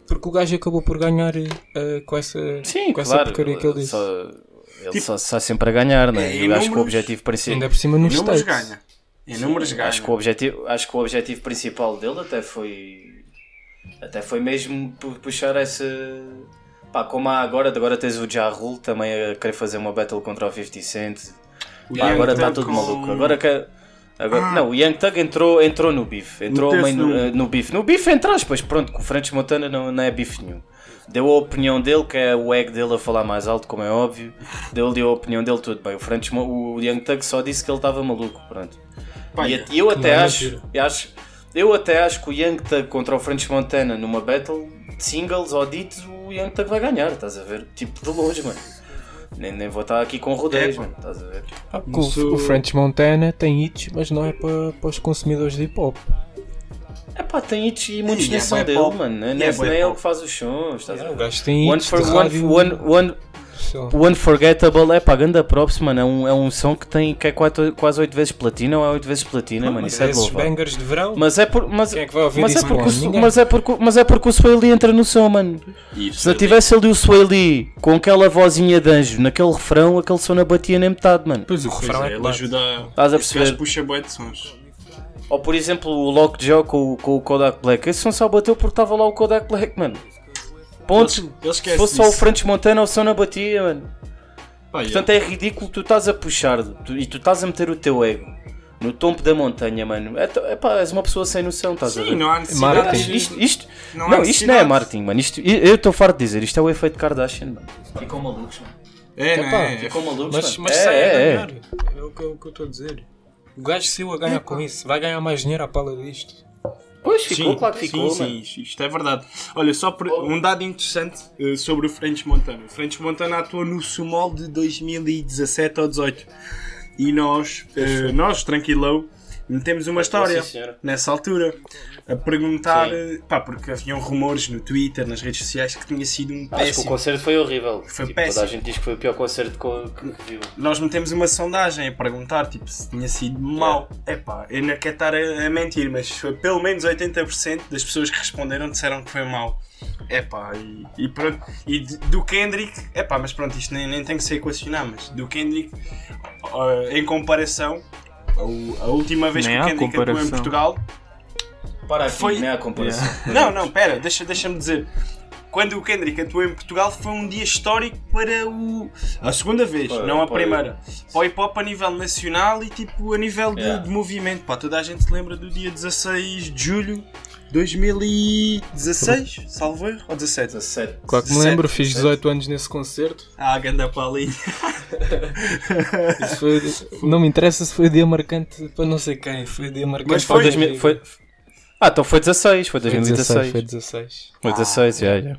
Porque o gajo acabou por ganhar eh, com essa, Sim, com essa claro. porcaria que ele disse. Só, ele só está sempre a ganhar, né? É, Eu acho que o números- objetivo principal. Ainda por cima no Em números States. ganha. Em números ganha. Acho que, o objetivo, acho que o objetivo principal dele até foi. Até foi mesmo pu- puxar essa. Pá, como há agora, agora tens o Ja Rule também a querer fazer uma battle contra o 50 Cent. O Pá, agora está tudo com- maluco. Agora que. Agora, Ah. Não, o Young Thug entrou, entrou no beef. Entrou meio no, no- eh, no beef. No beef entre aspas, pronto, que o French Montana não, não é beef nenhum. Deu a opinião dele, que é o egg dele a falar mais alto, como é óbvio. Deu-lhe a opinião dele, tudo bem. O, French, o Young Thug só disse que ele estava maluco, pronto. Pá, E eu até não, acho, eu acho, eu até acho que o Young Thug contra o French Montana numa battle de singles ou dito, o o Young Thug vai ganhar, estás a ver? Tipo, de longe, mano. Nem, nem vou estar aqui com rodeios, É, mano, estás a ver? Ah, o, sou- o French Montana tem hits, mas não é para, para os consumidores de hip hop. É pá, tem hits e muitos E nem é são dele, mano. E Nem, é é ele pop. que faz os sons, estás a O ver? gajo tem One, hits for, one, rádio, one, one, lá. O Unforgettable é pá, ganda props, mano. É um, é um som que tem que é quase, quase 8 vezes platina ou é 8 vezes platina, mano. Isso é Esses louvar. bangers de verão, Mas é por. Mas, quem é que vai ouvir mas, é isso? porque, Bom, o, mas, é porque, mas é porque o Sway entra no som, mano. Se não tivesse ali o Sway Lee com aquela vozinha de anjo naquele refrão, aquele som não batia nem metade, mano. Pois o refrão é que ele ajuda a. Estás a perceber? puxa bué de sons. Ou por exemplo o Lockjaw com, o- com o Kodak Black. Esse som só bateu porque estava lá o Kodak Black, mano. Ponto. Ele Se fosse só o. French Montana, o som não batia, mano. Pá, Portanto é ridículo tu estás a puxar tu- e tu estás a meter o teu ego no topo da montanha, mano. É, é pá, és uma pessoa sem noção, estás a Sim, ver? não há necessidade. Isto, isto, Não não, há isto não é marketing, mano. Isto, eu estou farto de dizer, isto é o efeito Kardashian, mano. Ficam malucos, mano. É, não Epá, é? Ficam malucos, Mas, mano. mas é, sai a é, é. ganhar. É o que eu que eu estou a dizer. O gajo saiu a ganhar com isso. Vai ganhar mais dinheiro à pala disto. Pois, ficou, Sim, claro que ficou, sim, mano. sim, isto- é verdade. Olha, só por- um dado interessante eh, sobre o French Montana. O French Montana atuou no Sumol de 2017 ou 18 e nós, eh, nós, tranquilão, metemos uma história sim, senhora. nessa altura a perguntar, Sim. eh, pá, porque haviam rumores no Twitter, nas redes sociais que tinha sido um Acho que o péssimo. concerto foi horrível. Foi tipo, péssimo. Toda a gente diz que foi o pior concerto que, viu. Nós metemos uma sondagem a perguntar tipo, se tinha sido mau. Epá, eu não quero estar a, a mentir, mas foi pelo menos 80% das pessoas que responderam disseram que foi mau. Epá, e, e pronto. E do Kendrick, epá, mas pronto, isto nem, nem tem que ser equacionar, mas do Kendrick, ah, em comparação, a, a última vez Nem que o Kendrick atuou em. Portugal, Para aqui, Foi- nem há comparação. não, não, pera, deixa- deixa-me dizer. Quando o Kendrick atuou em Portugal foi um dia histórico para o. A segunda vez, Para- não a para- primeira. Para o hip hop a nível nacional e tipo a nível de, Yeah. de movimento. Pá, toda a gente se lembra do dia 16 de julho de 2016, salvo erro, ou 17? 17. Claro que me 17, lembro, fiz 18 anos nesse concerto. Ah, ganda palinha. Isso foi- não me interessa se foi o dia marcante para não sei quem. Foi o dia marcante Mas para foi- a minha 2000 foi... Ah, então foi 16, foi Foi 2016. 16. Foi 16. Foi 16, já, já.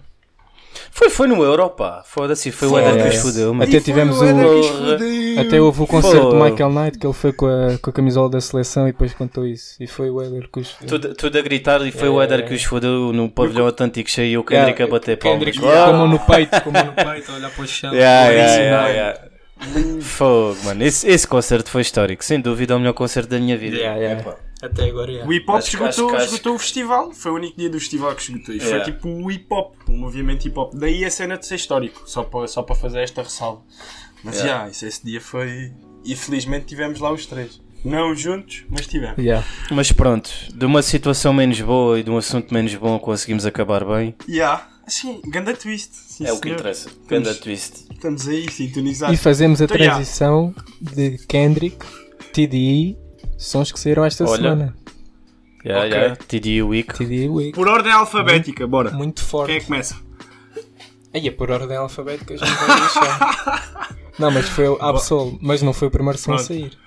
Foi, foi no Euro, pá. Foda-se, foi o Éder que os fodeu, mano. Até tivemos o. Até houve o concerto de Michael Knight que ele foi com a, com a camisola da seleção e depois contou isso. E foi o Éder que os Tudo, tudo a gritar e foi o É. Éder que os fodeu no pavilhão atlântico cheio e o Kendrick a bater palmas. Kendrick com a mão no peito, com a mão no peito, olhar para o chão. yeah, yeah, yeah, yeah. Fogo, mano. Esse, esse concerto foi histórico. Sem dúvida, é o melhor concerto da minha vida. Yeah, yeah. Até agora, yeah. O hip hop esgotou, que- esgotou o festival. Foi o único dia do festival que esgotou. E foi Yeah. tipo o hip hop, o movimento hip hop. Daí a cena de ser histórico, só para, só para fazer esta ressalva. Mas já, Yeah. isso, esse dia foi. E felizmente tivemos lá os três. Não juntos, mas tivemos. Yeah. Mas pronto, de uma situação menos boa e de um assunto menos bom conseguimos acabar bem. Yeah. Assim, ganda twist. Sim, é o que senhor. interessa. Estamos- Ganda twist. Estamos aí, sintonizados. E fazemos a Então, yeah. transição de Kendrick, TDI, sons que saíram esta Olha. semana. Yeah, Ok. yeah. TD Week. TDI Week. Por ordem alfabética, bora. Muito forte. Quem é que começa? Aí é por ordem alfabética, a gente vai deixar. Não, mas foi o Absol, mas não foi o primeiro som a sair.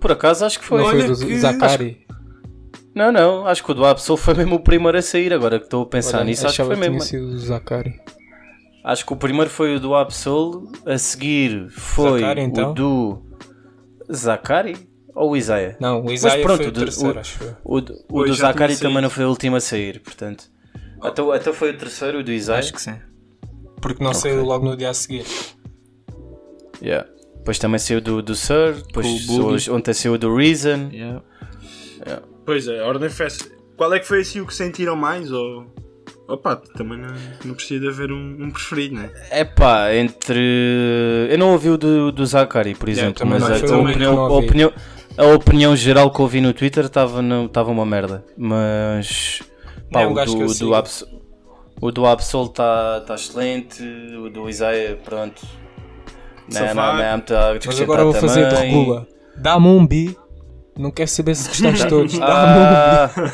Por acaso acho que foi. Não foi Olha o do que- Zakari. Não, não, acho que o do Absol foi mesmo o primeiro a sair. Agora que estou a pensar Olha, nisso, acho que foi que mesmo. tinha sido o Zakari. Acho que o primeiro foi o do Absol, a seguir foi Zakari, então? o do Zakari ou o Isaiah? Não, o Isaiah pronto, foi o do- terceiro, o- acho. O, do- o Pois, do Zakari também não foi o último a sair, portanto. Então, então foi o terceiro, o do Isaiah? Acho que sim. Porque não saiu logo no dia a seguir. Yeah. Depois também saiu do, do Sir, depois o hoje, ontem saiu do Reason. Yeah. Pois é, a ordem festa. Qual é que foi assim o que sentiram mais? Ou. Opa, também não, não precisa de haver um, um preferido, né? É pá, entre. Eu não ouvi o do, do Zakari, por exemplo, também mas a, a o opinião, opinião, a opinião geral que eu ouvi no Twitter estava uma merda. Mas. Pá, Não é um o, eu do, do Abs, o do Absol está tá excelente, o do Isaiah, pronto. Não, não, não, há muito a Mas acrescentar agora eu vou fazer de regula. Dá-me um bi. Não quero saber se gostaste todos. Dá-me um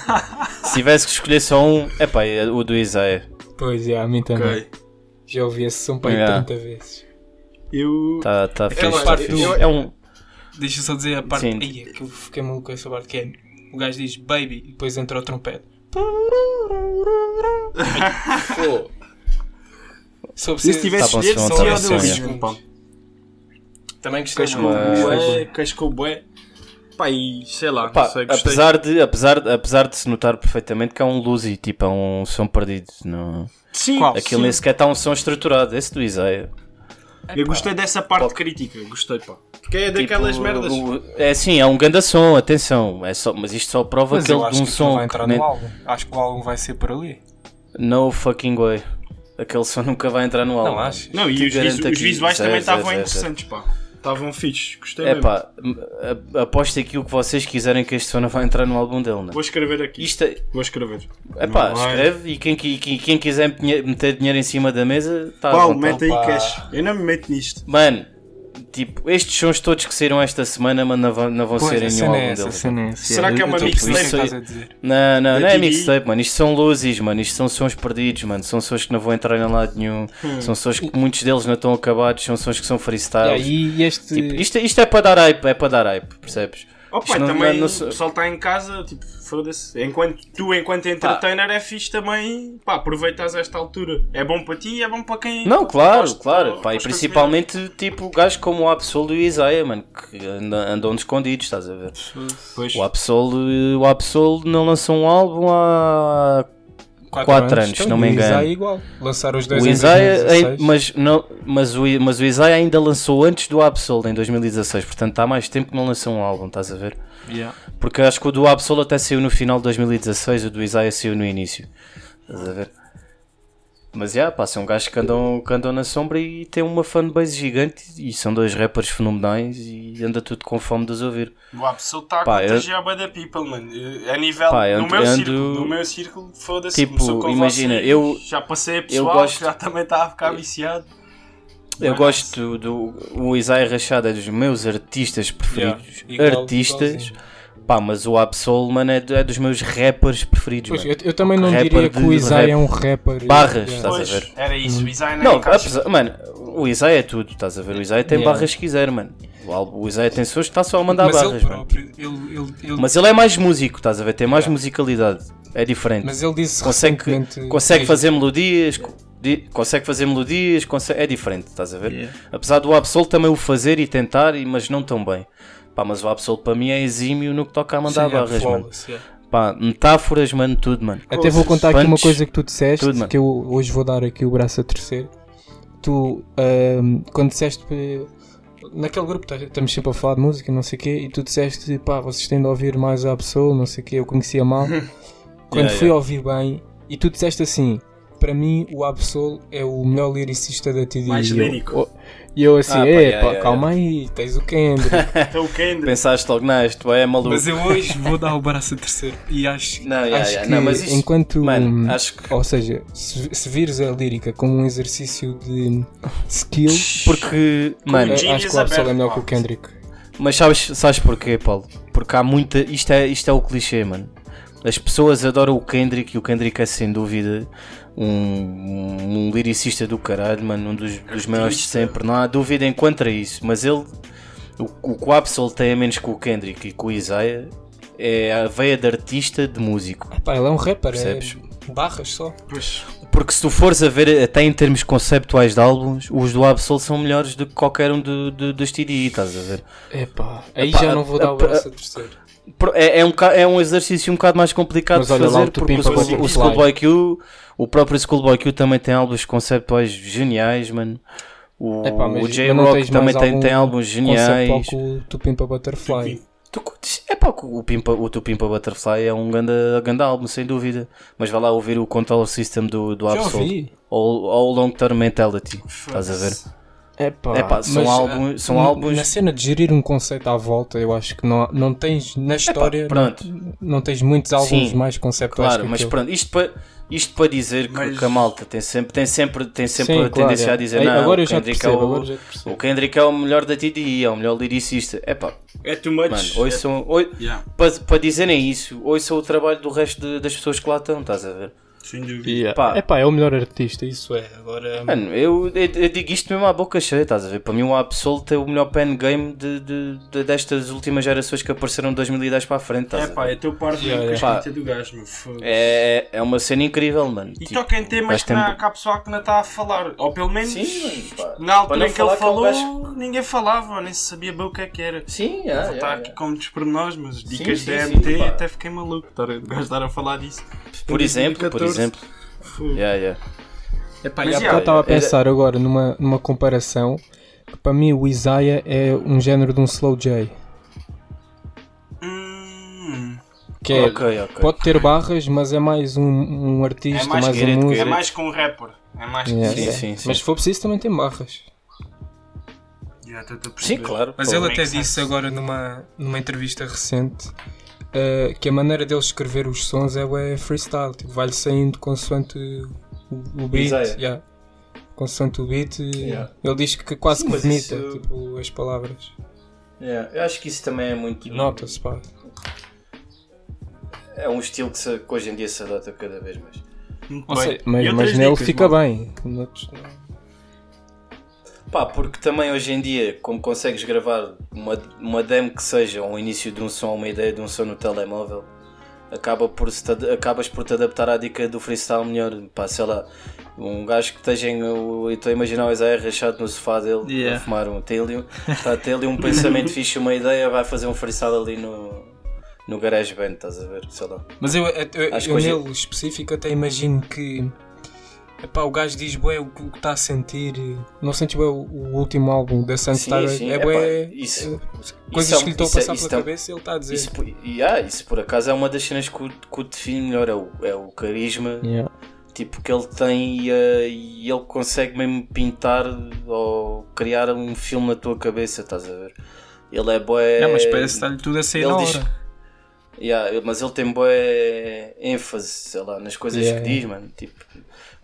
Ah, se tivesse que escolher só um, é pá, é o do Isaiah. bi. Pois é, a mim também. Já ouvi esse som para Yeah. 30 vezes. Eu. Tá, tá fixe, uma tá parte fixe. do- É um. Deixa eu só dizer a parte Sim. aí, que eu fiquei maluco com essa parte que é o gajo diz baby e depois entra o trompete. Pô. Se eu Se preciso- tivesse Tá escolher, só ia pá. Também gostei muito. Bué, cascou bué. Pá, e sei lá, não sei, apesar, de, apesar, apesar de se notar perfeitamente que é um Luzi, tipo, é um som perdido. Não... Sim, Aquilo sim. nem sequer está um som estruturado. Esse do Isaiah. Eu gostei dessa parte crítica, gostei, pá. Porque é daquelas Tipo, merdas. o- é assim, é um ganda som, atenção. É só, mas isto só prova Mas que ele acho de um que som. vai entrar que nem- no álbum. Acho que o álbum vai ser por ali. No fucking way. Aquele som nunca vai entrar no álbum. Não acho. Não, e os, visu- os visuais também estavam interessantes, pá. Estavam fixes, gostei É mesmo. pá, a- aposto aqui o que vocês quiserem que este som não vai entrar no álbum dele, não? Vou escrever aqui. Isto é, Vou escrever. é pá, escreve e quem, qui- quem quiser meter dinheiro em cima da mesa, Paulo, vontade. mete aí Pá. cash. Eu não me meto nisto. Mano, tipo, estes sons todos que saíram esta semana, mano, não vão, não vão Pois, ser em nenhum é álbum deles. é. Será que é uma mixtape? estás a dizer. Não, não, Da não é mixtape, mano. Isto são luzes, mano. Isto são sons perdidos, mano. São sons que não vão entrar em lado nenhum. Hum. São sons que muitos deles não estão acabados. São sons que são E freestyles. aí este. Tipo, isto, isto é para dar hype, é para dar hype, percebes? Pai, não- também não- não o pessoal está em casa, tipo, foda-se. Enquanto, tu, enquanto entertainer, é fixe também. Pá, aproveitas esta altura. É bom para ti e é bom para quem. Não, claro, claro. Pá, e principalmente, tipo, gajos como o Absol e o Isaiah, mano, que andam, escondidos, estás a ver? ver. Pois. O Absol, o Absol não lançou um álbum há quatro anos, se não me Então, O engano. Isaiah igual. Lançaram os dois O em Isaiah, 2016. mas, não, mas, o, mas o Isaiah ainda lançou antes do Absol em 2016, portanto há mais tempo que não lançou um álbum, estás a ver? Porque acho que o do Absol até saiu no final de 2016, o do Isaiah saiu no início, estás a ver? Mas já, pá, são gajos que andam, que andam na sombra e têm uma fanbase gigante e são dois rappers fenomenais e anda tudo com fome de os ouvir. O Absol está a eu- contagiar bué da people, mano. Eh, A nível. Pá, no meu ando- círculo, no meu círculo, foda-se. Tipo, imagina, vocês, eu- Já passei a pessoal gosto- que já também está a ficar viciado. Eu Mas- gosto do. O Isaiah Rachado é dos meus artistas preferidos. Yeah, igual- artistas. igualzinho. Pá, mas o Absol, mano, é, é dos meus rappers preferidos. Pois, mano. eu, eu também não Rapper diria que o Isaiah é um rapper. Barras, Yeah. estás a ver? era isso. O Isaiah Não, encaixa. apesar, mano, o Isaiah é tudo, estás a ver? O Isaiah tem Yeah. barras que quiser, mano. O, Isaiah tem sons que está só a mandar Mas barras, ele mano. próprio, ele, ele, ele, Mas ele é mais músico, estás a ver? Tem mais musicalidade. É diferente. mas ele disse consegue recentemente- consegue fazer melodias, co- di- consegue fazer melodias, consegue- é diferente, estás a ver? Apesar do Absol também o fazer e tentar, mas não tão bem. Pá, mas o Absol para mim é exímio no que toca a mandar Sim, é barras, mano. flawless, yeah. Pá, metáforas, mano, tudo, mano. Até vou contar aqui uma punch, coisa que tu disseste, tudo, mano. que eu hoje vou dar aqui o braço a terceiro. Tu, ahm, quando disseste naquele grupo, tá- estamos sempre a falar de música, não sei o quê, e tu disseste, pá, vocês têm de ouvir mais a pessoa, não sei o quê, eu conhecia mal. quando Yeah, fui yeah. ouvir bem, e tu disseste assim, para mim o Absol é o melhor lyricista da TD. Mais eu- lírico. E eu assim, Ah, pá, é, pá, yeah, calma aí, tens o Kendrick. O Kendrick. Pensaste logo neste, é maluco. Mas eu hoje vou dar o braço a terceiro. E acho, Não, yeah, acho yeah. que Não, mas isto- enquanto. Mano, hum, acho que. Ou seja, se, se vires a lírica como um exercício de skill, Porque, mano, acho que o Absol é melhor que o Kendrick. Mas sabes, sabes porquê, Paulo? Porque há muita. Isto é, isto é o clichê, mano. As pessoas adoram o Kendrick e o Kendrick é sem dúvida um, um lyricista do caralho, mano. Um dos, dos maiores de sempre. Não há dúvida em contra isso. Mas ele. O, o que o Absol tem a menos que o Kendrick e com o Isaiah é a veia de artista de músico. Pá, ele é um rapper, Percebes? é barras só. Pois. Porque se tu fores a ver, até em termos conceptuais de álbuns, os do Absol são melhores do que qualquer um do, do, dos TDI, estás a ver? Epá, aí Epá, já não vou dar o epá, braço a terceiro. É, é, um, é um exercício um bocado mais complicado Mas de olha lá, fazer o Tupim porque o, Butterfly. o Schoolboy Q, o próprio Schoolboy Q também tem álbuns conceptuais geniais, mano. O, Epá, o J-Rock também tem, tem álbuns geniais. O Tupim para Butterfly. Tu curtes? É pá, o, Pimpa, o Tu Pimpa Butterfly é um grande, grande álbum, sem dúvida. Mas vai lá ouvir o Control System do, do Absol. ou Long Term Mentality. Estás a ver? Epá, Epá, são mas, álbuns- ah, são na- álbuns- Na cena de gerir um conceito à volta, eu acho que não, não tens na história. pronto. Não, não tens muitos álbuns Sim, mais conceptuais Claro, que mas aquele. pronto, isto para, isto para dizer que, Mas- que a malta tem sempre, tem sempre, tem sempre Sim, a claro, tendência é. a dizer Ei, não, agora o Kendrick, percebo, é o, agora o Kendrick é o melhor da TDI, é o melhor lyricista. É pá, É too much. mano, ouçam, oi, Yeah. para, para dizerem isso, ouçam o trabalho do resto de- das pessoas que lá estão, estás a ver? Sem dúvida. Yeah. Pá. Epá, é o melhor artista, isso é. Agora. Mano, eu, eu, eu digo isto mesmo à boca cheia, estás a ver? Para mim, o Absolute é o melhor pen game de, de, de- destas últimas gerações que apareceram de 2010 para a frente. Estás É a ver? pá, é teu par de Yeah, com a escrita do gajo, meu foda É, é uma cena incrível, mano. E Tipo, toca em temas que, tem- não, que há pessoal que não está a falar. Ou pelo menos Sim, mano, pá. na altura em que ele que é um falou, gajo- ninguém falava, nem se sabia bem o que é que era. Sim, Vou yeah, estar yeah, aqui yeah. como dos pormenores, mas dicas sim, da sim, MT pá. até fiquei maluco. A- O gajo estar a falar disso. por Em exemplo, por 2014. Exemplo. Yeah, yeah. Epá, Mas yeah, eu estava a pensar agora numa, numa comparação que para mim o Isaiah é um género de um Slow J. Hum, Que é, Ok, ok. pode ter barras, mas é mais um, um artista, É mais mais, um músico. é mais com um rapper. É mais Yeah, que Sim, sim, sim. Mas se for preciso também tem barras. Yeah, Sim, claro. Mas Pô, ele até disse sense. agora numa, numa entrevista recente eh, que a maneira dele escrever os sons é bué freestyle, tipo, vai-lhe saindo consoante o, o beat. Yeah. Consoante o beat, Yeah. ele diz que quase Sim, que vomita isso- tipo, as palavras. Yeah, Eu acho que isso também é muito. Nota-se, pá. É um estilo que, se- que hoje em dia se adota cada vez mais. Muito Não bem. sei, mas, mas nele dicas, fica mano? bem. Pá, porque também hoje em dia, como consegues gravar uma, uma demo que seja um início de um som, uma ideia de um som no telemóvel, acaba por se acabas por te adaptar à dica do freestyle melhor. Pá, sei lá, um gajo que esteja em. Eu estou a imaginar o Isaiah rachado no sofá dele Yeah. a fumar um telio, está a ter ali um pensamento fixe, uma ideia, vai fazer um freestyle ali no, no GarageBand, estás a ver? Sei lá. Mas eu, eu, eu, Acho eu hoje- nele específico até imagino que epá, o gajo diz bué o que está a sentir. Não sentes bué o, o último álbum da Sunstar? Sim, sim, É epá, bué isso- coisas isso é que lhe estão a isso é- passar isso pela é- cabeça e ele está a dizer. Isso, por- yeah, isso por acaso é uma das cenas que o, que o define melhor, é o, é o carisma Yeah. tipo, que ele tem e, eh, e ele consegue mesmo pintar ou criar um filme na tua cabeça, estás a ver? Ele é bué. É, mas parece que está-lhe tudo a sair ele na diz- hora. Yeah, mas ele tem bué ênfase, sei lá, nas coisas Yeah, que diz, mano. Tipo,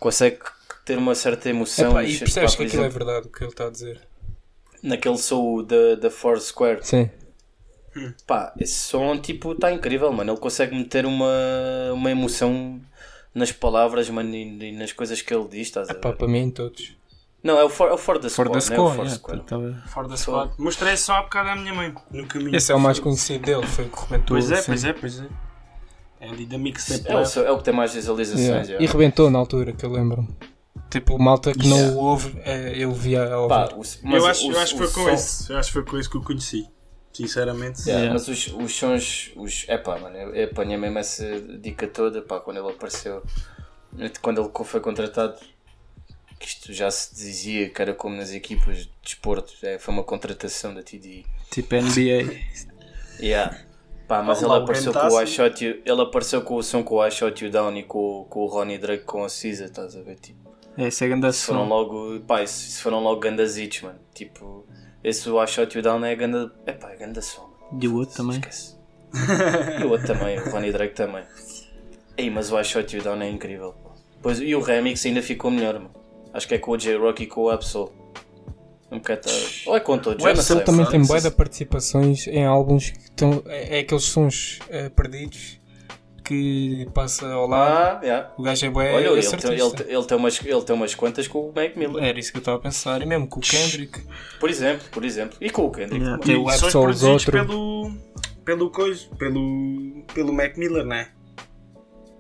consegue ter uma certa emoção. Epá, e Pá, percebes por que aquilo é exemplo, verdade o que ele está a dizer. Naquele som da, da Four Square, Sim. Pá, esse som tipo está incrível, mano. Ele consegue meter uma, uma emoção nas palavras, mano, e, e nas coisas que ele diz, estás a ver? Pá, para mim, todos. Não, é o For, é o For the For Squad, the não é o score, For yeah, Squad. tá- Fora da squad. Mostrei só há bocado à minha mãe no caminho. Esse é o mais conhecido dele, foi o que comentou. Pois é, assim. pois é, pois é. É ali da mixtape. É o, seu- é o que tem mais visualizações. Yeah. yeah. E rebentou na altura, que eu lembro-me. Tipo, malta que Yeah. não o ouve, é, eu via a ouvir. Pá, o- mas Eu acho, o- eu acho que foi com som- esse. Eu acho que foi com esse que eu conheci. Sinceramente. Yeah, Yeah. Mas os, os sons, os, é pá, mano, eu, eu apanhei mesmo essa dica toda, pá, quando ele apareceu, quando ele foi contratado, que isto já se dizia que era como nas equipas de desporto, é, foi uma contratação da TDI. Tipo NBA. Yeah. Pá, mas ele apareceu com o I Tassi. Shot You, ele apareceu com o som com o I Shot You Down e com, com o Ronnie Drake com a Cisa, estás a ver? Tipo, É, esse é grande isso foram logo, pá, isso, isso foram logo gandas hits, mano. Tipo, esse o I Shot You Down é ganda, é pá, é ganda som. E o outro também. Esquece. e o outro também, o Ronnie Drake também. Ei, mas o I Shot You Down é incrível. Pois, e o remix ainda ficou melhor, mano. Acho que é com o J-Rock e com o Absol. Um bocado. Ou é com todos, O não sei. também não tem se- de participações em álbuns que estão. É, é aqueles sons eh, perdidos que passa ao lado. Ah, yeah. O gajo é bué Olha, ele esse tem, ele, ele, tem umas, ele tem umas quantas com o Mac Miller. Era isso que eu estava a pensar. E mesmo com o Kendrick. Por exemplo, por exemplo. E com o Kendrick. Yeah. Tem o são Absol produzidos outro. pelo. pelo coisa. pelo. pelo Mac Miller, né?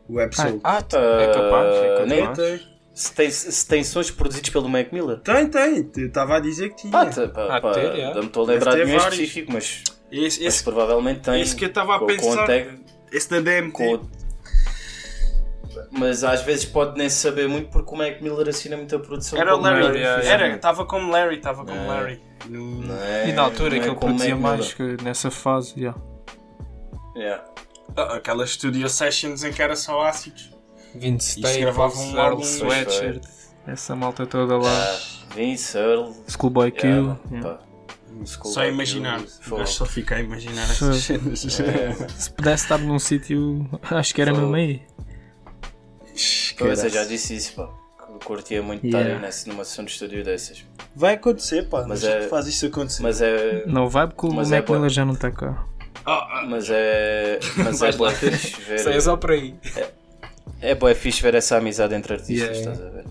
O Absol. Ah, t- é capaz. É Ah, nem- capaz. tem, Se tem, se tem sons produzidos pelo Mac Miller. tem, tem. Estava a dizer que tinha. Ah, tá, pá, pá, não me estou a lembrar de nenhum vários. específico, mas, esse, mas esse, provavelmente tem. esse que eu estava a com, com pensar. o tag, esse da DMT. com Mas às vezes pode nem saber muito porque o Mac Miller assina muita produção. Era o com Larry. Larry, yeah, Era, estava como Larry, estava como É. Larry. No- é- E na altura é que ele produzia Mac mais Miller. que nessa fase, yeah. Yeah. Ah, Aquelas studio sessions em que era só ácidos. 20 Isso Staples, gravava um Earl Sweatshirt. Essa malta toda lá. Ah, Vince Earl. Schoolboy Q. yeah, yeah. pá. School Só imaginar. eu- só fica a imaginar cenas. Se pudesse estar num sítio, acho que era Fogo. mesmo aí. Pois, eu já disse isso, pá. que eu Curtia muito estar Yeah. aí nessa, numa sessão de estúdio dessas. Vai acontecer, pá. Mas Mas é- faz isso acontecer. Mas é. Não vai porque o Mac é já não está cá. Ah, Mas é. Mas é lá. fixe ver. Sei, é só por aí. É bom, é fixe ver essa amizade entre artistas, Yeah. estás a ver?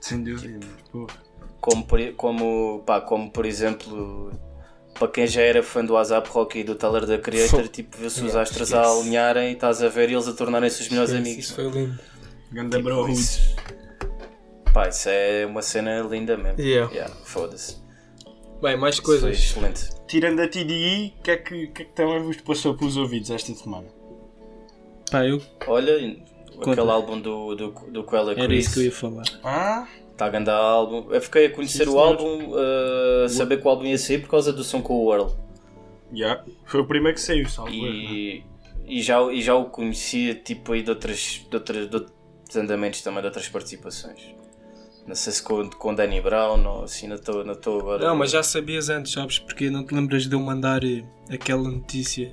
Sem dúvida. Pô. Como por, como, pá, como por exemplo, para quem já era fã do ASAP Rocky e do Tyler da Creator, tipo, viu-se os Yeah, astros a esquece. alinharem e estás a ver eles a tornarem-se os melhores Isso, amigos. Isso foi lindo. Ganda Tipo, bro. isso, pá, isso é uma cena linda mesmo. Yeah. Yeah, Foda-se. Bem, mais Isso foi coisas. excelente. Tirando a TDI, o que, é que, que é que também vos passou pelos ouvidos esta semana? Pá, eu Olha, aquele álbum do, do, do Quella era Chris. isso que eu ia falar. Ah? Está a grande álbum. Eu fiquei a conhecer Sim, o senhor. álbum, uh, a saber que o álbum ia sair por causa do som com o Earl. Já. Foi o primeiro que saiu, salvo. E, e, já, e já o conhecia tipo aí de, outras, de, outras, de outros andamentos também, de outras participações. Não sei se com, com Danny Brown ou assim, não estou não estou agora. Não, mas já sabias antes, sabes? Porque não te lembras de eu mandar eh, aquela notícia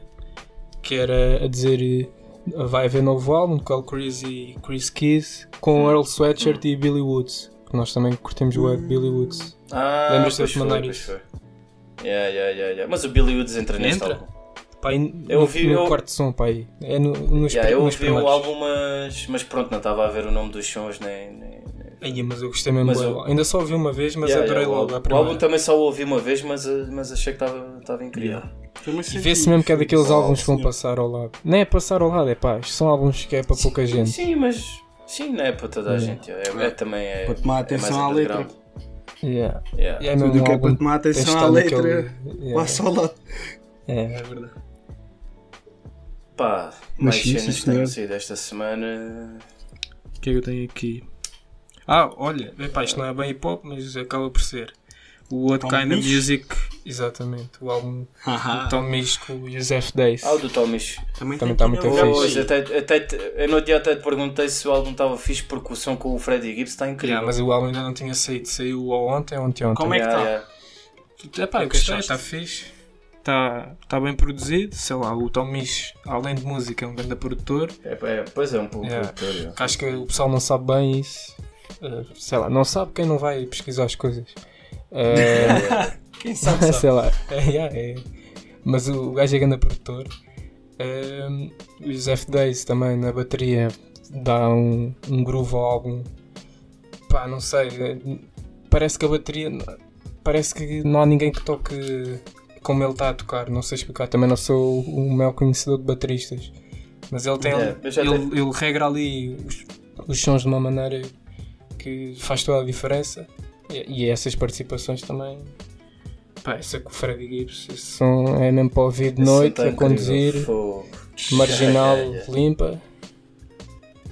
que era a dizer eh, vai haver novo álbum de Cole Chris e Chris Keys com Earl Sweatshirt e Billy Woods. Que nós também curtimos o web Billy Woods. Ah, Lembras-te de mandar isso? foi. Yeah, yeah, yeah, yeah. Mas o Billy Woods entra neste álbum. Pá, Eu no, ouvi- no eu- quarto som, pá, aí. É no, nos, Yeah, eu ouvi o álbum, mas, mas pronto, não estava a ver o nome dos sons nem- nem- Aí, mas eu gostei mesmo. Mas eu- Ainda só ouvi uma vez, mas Yeah, adorei yeah, logo O álbum também só o ouvi uma vez, mas, mas achei que estava estava incrível. E vê-se mesmo que é daqueles álbuns que vão passar ao lado. Não é passar ao lado, é pá. isto São álbuns que é para pouca gente. Sim, mas. Sim, não é para toda a Yeah. gente. É, é também. É, Para tomar é atenção à letra. Yeah. Yeah. E é Tudo que é álbum para tomar atenção à letra, naquele- Yeah. passa ao lado. É. É verdade. Pá, Mas mais sim, cenas sim, que senhor. saído esta semana. O que é que eu tenho aqui? Ah, olha, epá, isto não é bem hip hop, mas acaba por ser. O What Tom Kind of Misch? Music, exatamente. O álbum do Tom Misch com o Joseph Days. Ah, o do Tomis. Também, Também tem tá muito fixe. Hoje, até, até, eu no dia até te perguntei se o álbum estava fixe porque o som com o Freddie Gibbs está incrível. Yeah, mas o álbum ainda não tinha saído. Saiu ontem ou ontem ontem. Como é que Yeah, tá? yeah. Epá, eu O que gostei, está fixe. Está tá bem produzido. Sei lá, o Tom Misch, além de música, é um grande produtor. É, é, pois é, um pouco Yeah. produtor, yeah. Acho que o pessoal não sabe bem isso. Uh, sei lá, não sabe quem não vai pesquisar as coisas. Uh, Quem sabe, sabe. sei lá. É, é. Mas o, o gajo é grande produtor. Um, o Joseph Days também na bateria dá um, um groove ao álbum. Pá, não sei. eh, Parece que a bateria. Parece que não há ninguém que toque como ele está a tocar. Não sei explicar. Também não sou o maior conhecedor de bateristas. Mas ele tem. Já ele, ele regra ali os, os sons de uma maneira que faz toda a diferença. E, e essas participações também. Pá, essa com o Freddy Gibbs, esse som é mesmo para ouvir de noite, tá a conduzir, marginal, Yeah, yeah, limpa.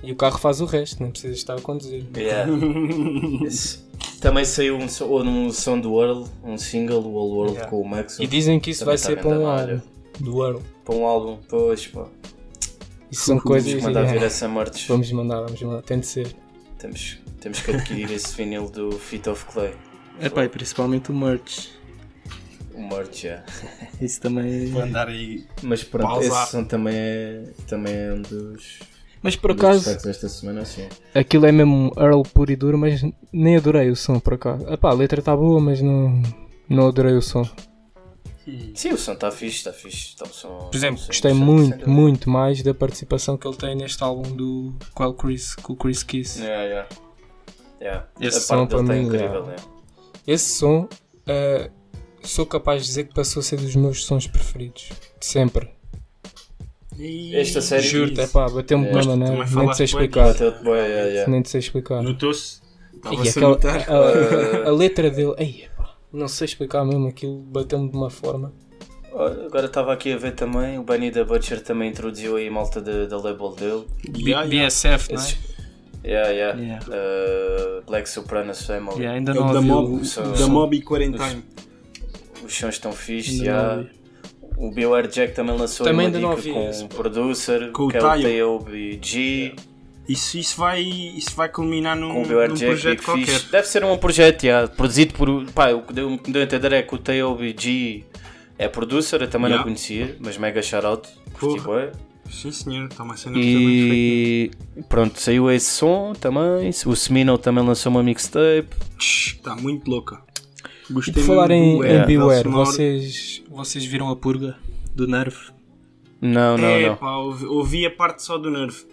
E o carro faz o resto, não precisa estar a conduzir. yeah. Também saiu um, som- um som do World, um single, o All World Yeah. com o Max. E dizem que isso Também vai tá ser para um álbum do Earl. Para um álbum, pois pá. Isso são coisas. Que mandar yeah. vir essa merch. Vamos mandar, vamos mandar, tem de ser. Temos, temos que adquirir esse vinil do Feet of Clay. É pá, e principalmente o merch. O merch, yeah. Isso também Vou é... andar aí. Mas pronto, Pausa. esse som também é, também é um dos, Mas por acaso, desta semana, sim. aquilo é mesmo Earl puro e duro, mas nem adorei o som por acaso. Epá, a letra está boa, mas não, não adorei o som. Sim, o som está fixe, está fixe. Tá um som, Por exemplo, som gostei muito, muito mais da participação que ele tem neste álbum do Qual Chris, com o Chris Kiss. Yeah, yeah. Yeah. Esse a som para está mim, incrível, yeah. né? Esse som, eh, sou capaz de dizer que passou a ser dos meus sons preferidos. De sempre. Esta série- Juro-te, é pá, bateu-me de uma maneira, nem sei explicar. Nem sei explicar. Notou-se? E Estava-se a notar. a, a letra dele, ei, não sei explicar mesmo, aquilo bateu-me de uma forma. Agora estava aqui a ver também, o Benny da Butcher também introduziu aí malta da, da label dele. Yeah, yeah. BSF, não é? Esses- Yeah, yeah. Yeah. Uh, Black Sopranos Family. Yeah, ainda É não o da Mob, da Mob e Quarantine. Os sons estão não yeah. O Beware Jack também lançou Também uma dica com um producer, Com o que é Tayo. o Tayo G, Isso, isso, vai, isso vai culminar num, com o num projeto qualquer. Fish. Deve ser um projeto, yeah, produzido por. Pá, o que deu, me deu a entender é que o Tayo G é producer, eu também Yeah. não conhecia, mas mega shout-out, Porra. bué. Sim, senhor. Está uma cena. E pronto, saiu esse som também. O Semino também lançou uma mixtape. Está muito louca. E Gostei por falar em, em Beware, vocês, Vocês viram a purga do Nerve? Não, não, é, não. pá, ouvi, ouvi a parte só do Nerve.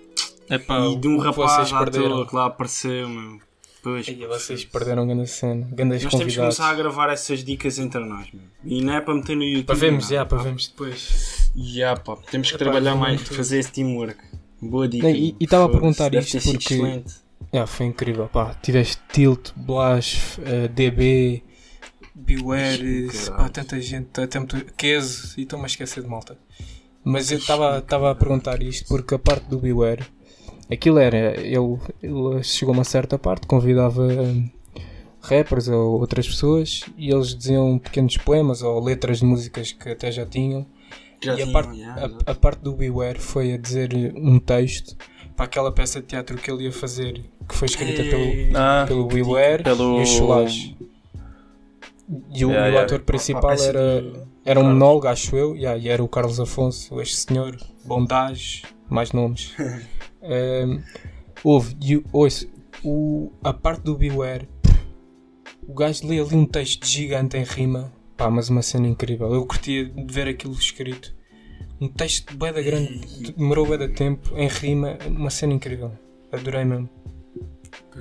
Epá, e de um rapaz vocês à toa que lá apareceu, meu. Pois, E vocês perderam grande cena, grandes nós temos que começar a gravar essas dicas entre nós, meu. E não é para meter no YouTube. Para vermos, não. já, para vermos depois. Já, pá, temos que Epá, trabalhar mais, muito- fazer esse teamwork. Boa dica. Não, e- estava a perguntar deve isto porque- excelente. Já, foi incrível, pá. Tiveste Tilt, Blas, eh, DB, Beware, pá, tanta gente, até muito. Keso, e estou-me a esquecer de malta. Mas eu estava estava a perguntar isto porque a parte do Beware, aquilo era, ele, ele chegou a uma certa parte, convidava hum, rappers ou outras pessoas e eles diziam pequenos poemas ou letras de músicas que até já tinham. Já e a tinham, parte, já, a- a, parte do Beware foi a dizer um texto para aquela peça de teatro que ele ia fazer, que foi escrita pelo, Ah, pelo Beware Pelo- e o Chulage. E o, Yeah, o yeah. ator principal era, do- era um monólogo, acho eu, yeah, e era o Carlos Afonso, este senhor, Bondage, mais nomes. um, houve, e o- ouça, o, a parte do Beware, o gajo lê ali um texto gigante em rima, pá, mas uma cena incrível. Eu curtia de ver aquilo escrito. Um texto bem da grande, demorou bem da tempo, em rima, uma cena incrível. Adorei mesmo.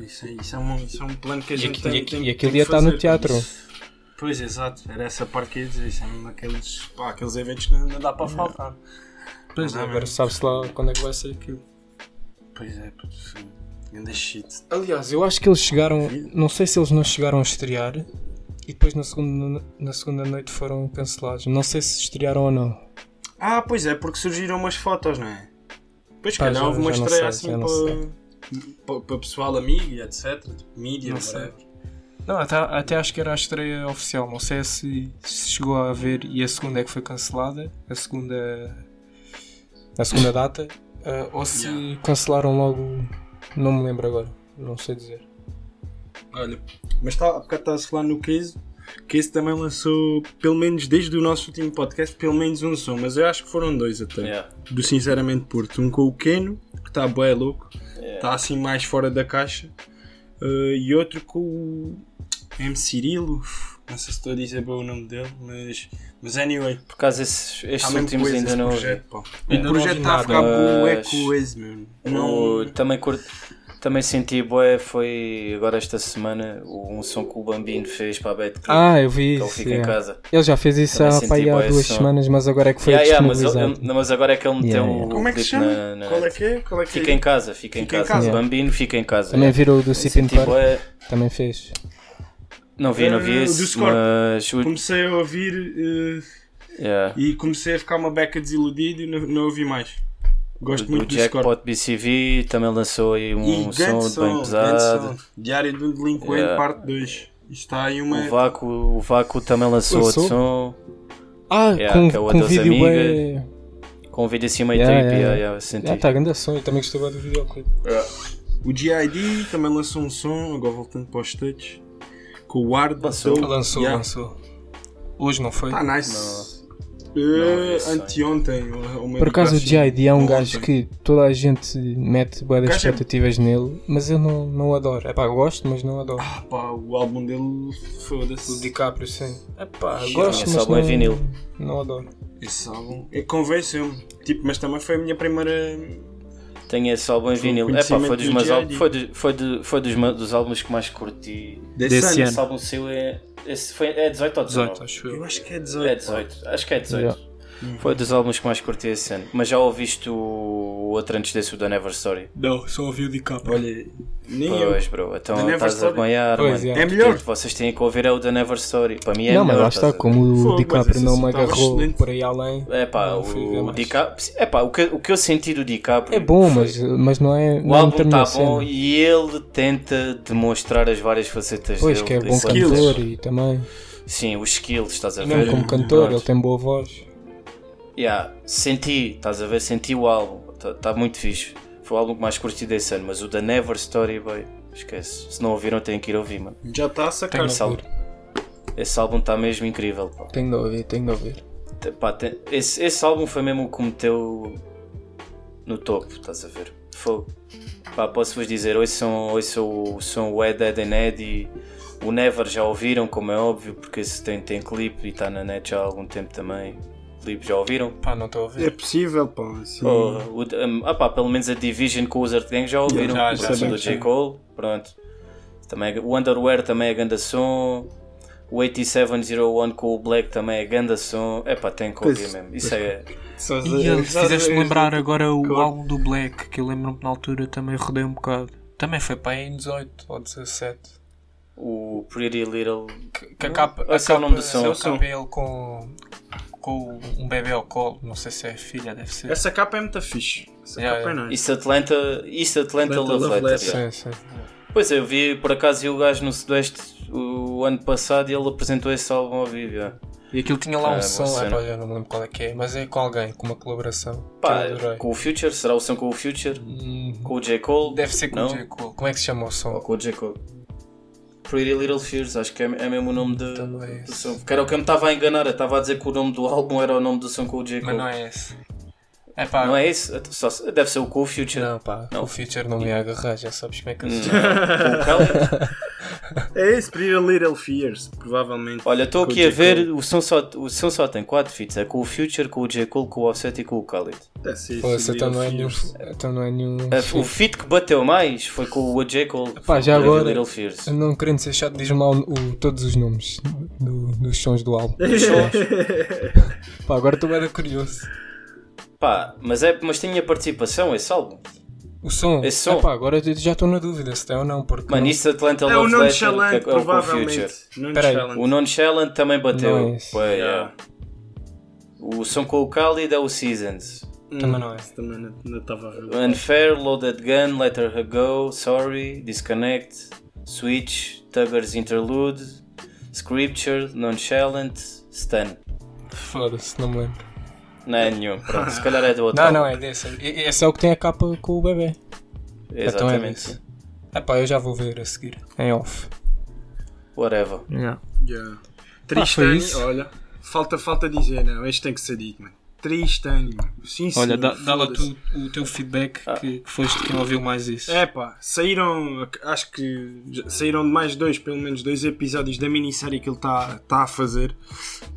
Isso, é- isso é um, isso é um plano que a E gente tem, e aqui- tem- e tem aquilo que ia estar no teatro. pá. Pois, exato. Era essa parte que eu ia dizer. Isso é mesmo aqueles, pá, aqueles eventos que não, não dá para faltar. Pois é, Não, agora sabe-se lá quando é que vai ser aquilo. Pois é, sim. Ganda shit. Aliás, eu acho que eles chegaram. Não sei se eles não chegaram a estrear e depois na segunda, na segunda noite foram cancelados. Não sei se estrearam ou não. Ah, pois é, porque surgiram umas fotos, não é? Pois, Pá, calhar houve uma estreia sei, assim para, para, pessoal amigo etc. Tipo, mídia, Não sei. whatever. Não, até, até acho que era a estreia oficial. Não sei se, se chegou a ver e a segunda é que foi cancelada. A segunda. A segunda data. Ah, ou se Yeah. cancelaram logo. Não me lembro agora. Não sei dizer. Olha, mas tá, há bocado estava-se a falar no Case. Case também lançou, pelo menos desde o nosso último podcast, pelo menos um som, mas eu acho que foram dois até. yeah. Do Sinceramente Porto. Um com o Keno, que está bué louco, Yeah. está assim mais fora da caixa, eh, e outro com o M. Cirilo. Não sei se estou a dizer bem o nome dele, mas, mas anyway. Por acaso esses, Há estes últimos coisa ainda não projeto. Ainda O não projeto está a ficar bué mano. O- Não, também, curto, também senti bué, foi agora esta semana um som que o Bambino fez para a Betclic, Ah, eu vi que ele isso. fica em yeah. casa. Ele já fez isso há, pá, há duas som. semaas, mas agora é que foi Yeah, yeah, mas, ele- mas agora é que ele meteu Yeah, yeah. o Como é que chama? na, na Qual é que é? Qual é que Fica é? em casa, fica em Fica em casa. casa. Bambino fica em casa. Também virou do Eu Sip in senti Park. Também fez. Não vi, não vi o esse, do Scorp. mas Comecei a ouvir eh, yeah. e comecei a ficar uma beca desiludido e não, não ouvi mais. Gosto o muito do. Jackpot BCV também lançou aí E um grande som bem pesado. Diário de um delinquente, Yeah. parte 2. Isto está aí uma. O Vácuo, o Vácuo também lançou outro som Ah, Yeah, com, que é o com Adeus vídeo Amiga. bem. com um vídeo assim meio Yeah, trippy. yeah, Yeah, senti. Ah, tá grande som. Eu também gostei bem do videoclipe. O GID também lançou um som, agora voltando para os touch. Com o Ward. Lançou? Lançou, Yeah. lançou. Hoje não foi? Tá nice. Não esse som. anteontem. uma Por acaso o. GID é um Ontem. gajo que toda a gente mete boas é- expectativas nele, mas eu não, não o adoro. É pá, gosto, mas não adoro. Ah, pá, o álbum dele O foda-se. DiCaprio, sim. É pá, Sim, gosto, esse mas álbum é não, vinil. não adoro. Esse álbum. É, Convenceu-me. Tipo, mas também foi a minha primeira. Tenho esse álbum em Foi vinil. É pá, foi dos do meus álbuns, foi, do- foi, do- foi dos, dos álbuns que mais curti. Desse, Desse ano. ano. Esse álbum seu é. Esse foi, é 18 ou 19? 18, acho Eu eu. acho que é 18. É 18, acho que é 18. Yeah. Foi dos álbuns que mais curti esse ano. Mas já ouviste o outro antes desse, o da Never Story? Não, só ouvi o DiCaprio. Olha, nem eu. Pois, bro. Então The Never estás a Story? banhar, Pois, mano. é. É melhor. Tipo, Vocês têm que ouvir é o da Never Story. Para mim é não, mas melhor. lá estás está, a ver? como o DiCaprio mas não me agarrou por aí além. É pá, não o mais. DiCaprio. É pá, o que, o que eu senti do DiCaprio. É bom, foi- mas, mas não é. O não álbum a está bom e ele tenta demonstrar as várias facetas Pois, dele. que é bom cantor e também. Sim, os skills, estás a ver? mesmo como cantor, ele tem boa voz. Yeah, senti, estás a ver? Senti o álbum, está muito fixe. Foi o álbum que mais curti desse ano, mas o da Never Story, boy, esquece. Se não ouviram, têm que ir ouvir, mano. Já está a sacar. Esse álbum, esse álbum está mesmo incrível, pá. Tenho de ouvir, tenho de ouvir. Pá, tem- esse, esse álbum foi mesmo o que meteu no topo, estás a ver? Foi. Pá, posso-vos dizer, hoje são, hoje são, são o Ed, Ed and Ed e o Never já ouviram, como é óbvio, porque esse tem, tem clipe e está na net já há algum tempo também. Videoclipe, já ouviram? Pá, não estou a É ver. possível, pá. Assim, Oh, o, um, ah pá, pelo menos a Division com o Wizard Gang já ouviram. Já, o já, som já, do já. J. Cole, pronto. Também, é- o Underwear também é ganda som. O 8701 com o Black também é ganda som. É pá, tem que ouvir mesmo. Isso é. E ele só as- fizeste lembrar agora o álbum do Black, que eu lembro-me na altura também rodei um bocado. Também foi para aí em 18 ou 17. O Pretty Little. Que, que a capa, Esse é o nome do som. A capa é ele com, com um bebê ao colo. Não sei se é filha, deve ser. Essa capa é muito fixe. Essa Yeah, capa é nice. East Atlanta, East Atlanta, Atlanta Love Love Letter. Letter. Sim, sim. Pois é, eu vi por acaso e o gajo no Sudoeste o ano passado e ele apresentou esse álbum ao vivo. yeah. E aquilo tinha lá um boa som, é, pá, já não me lembro qual é que é, mas é com alguém, com uma colaboração. Pá, eu com o Future, será o som com o Future? Hum, Com o J. Cole? Deve ser com Não? o J. Cole. Como é que se chama o Ou som? com o J. Cole. Pretty Little Fears, acho que é, é mesmo o nome de, Então é do som. Porque era o que eu me estava a enganar, eu estava a dizer que o nome do álbum era o nome do som com o J. Cole. Mas não é esse. É pá, Não é esse? Só se- deve ser o com o Future. Não, pá, Não. o Future não me ia agarrar, já sabes como é que eu sou. Com o Khaled? É esse, Pretty Little Fears, provavelmente. Olha, estou aqui a ver, o som, só, o som só tem 4 feats. É com o Future, com o J. Cole, com o Offset e com o Khaled. Deve ser Pô, esse, esse então não é nenhum. Então não é nenhum. O feat que bateu mais foi com o J. Cole. Pá, já agora- Little Fears. Não querendo ser chato, diz-me lá o, todos os nomes do- dos sons do álbum. Pá, agora estou bem curioso. Pá, mas, é, mas tinha participação esse álbum. O som. Esse som? Epá, agora eu já estou na dúvida se tem ou não, porque. Mano, não- isso Atlanta É o Love Letter, é, é o. Future. Peraí, Nonchalant. O Nonchalant também bateu. Não é. Pô, yeah. O som com o Khalid é o Seasons. Também não é. Esse Também não- não estava a ver. Unfair, Loaded Gun, Let Her Go, Sorry, Disconnect, Switch, Tuggers Interlude, Scripture, Nonchalant, Stun. Foda-se, não me lembro. Não é nenhum, pronto, se calhar é do outro. Não, álbum. não, é desse. Esse é o que tem a capa com o bebê. Então é Exatamente. desse. Epá, eu já vou ver a seguir. Em off. Whatever. Yeah. Tristânio, isso. olha, falta, falta dizer, não, este tem que ser dito, mano. Tristânio, mano. Sim, Olha, senhor, dá, dá lá foda-se. tu, o teu feedback que, que foste quem ouviu mais isso. É pá, saíram, acho que saíram de mais dois, pelo menos dois episódios da minissérie que ele está tá a fazer,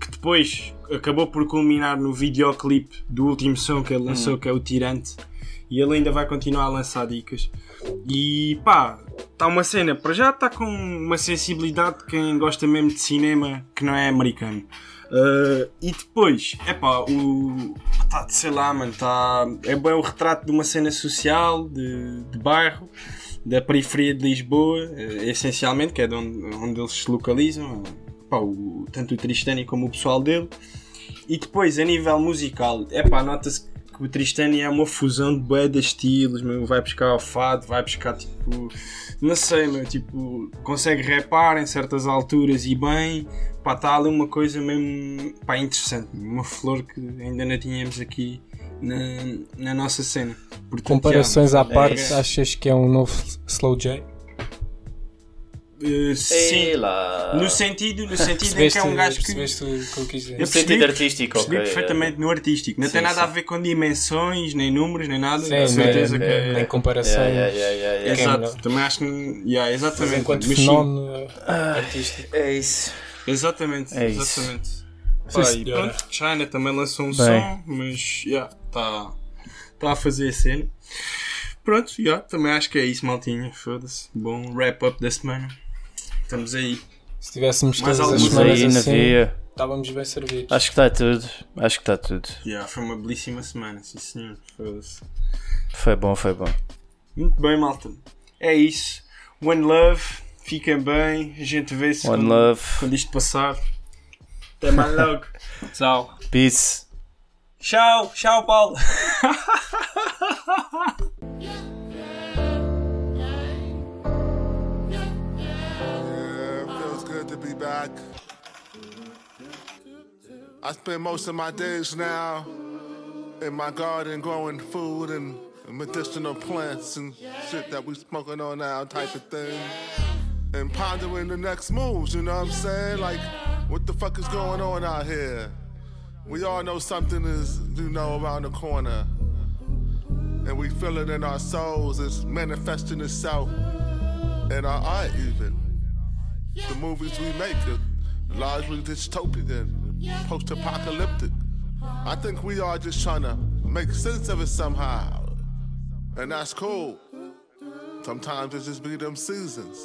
que depois acabou por culminar no videoclipe do último som que ele lançou, que é o Tirante, e ele ainda vai continuar a lançar dicas. E pá, está uma cena, para já está com uma sensibilidade de quem gosta mesmo de cinema que não é americano. Uh, e depois, é pá, o. Tá, sei lá, mano, tá, é bem o retrato de uma cena social, de, de bairro, da periferia de Lisboa, eh, essencialmente, que é de onde, onde eles se localizam, pá, o, tanto o Tristani como o pessoal dele. E depois, a nível musical, é pá, nota-se que o Tristani é uma fusão de bué de estilos, meu, vai buscar ao fado, vai buscar tipo, não sei, meu, tipo, consegue rapar em certas alturas e bem, pá, está ali uma coisa mesmo, pá, interessante, uma flor que ainda não tínhamos aqui na, na nossa cena. Portanto, Comparações já, à parte, isso. achas que é um novo Slow J? eh, sim, Sei lá. no sentido, no sentido em que é um gajo que... eu No sentido percebi- artístico, Percebi ok. perfeitamente no artístico. Não Sim, tem nada a sim. ver com dimensões, nem números, nem nada. Sim, Com certeza nem, que nem é. comparações. Yeah, yeah, yeah, yeah, é Exato, melhor? também acho que. Yeah, Mas exatamente. enquanto Mas sim, fenómeno artístico. É isso. Exatamente, É isso. exatamente. Sim, Pá, e senhora. pronto, China também lançou um Bem. som, mas já está tá a fazer a cena. Pronto, já, também acho que é isso, maltinha. Foda-se. Bom wrap-up da semana. Estamos aí. Se tivéssemos Mais todas as alguma semanas Aí na assim, via. estávamos bem servidos. Acho que está tudo. Acho que está tudo. Já, foi uma belíssima semana, sim senhor. Foda-se. Foi bom, foi bom. Muito bem, malta. É isso. One love. Fiquem bem. A gente vê-se One quando, love. quando isto passar. Até mais logo. Tchau. Peace. tchau, tchau, Paulo. Yeah, it feels good to be back. I spend most of my days now in my garden growing food and medicinal plants and shit that we smoking on now type of thing. And pondering the next moves, you know what I'm saying? Like, what the fuck is going on out here? We all know something is, you know, around the corner. And we feel it in our souls, it's manifesting itself in our art even. The movies we make are largely dystopian, post-apocalyptic. I think we are just trying to make sense of it somehow. And that's cool. Sometimes it just be them seasons.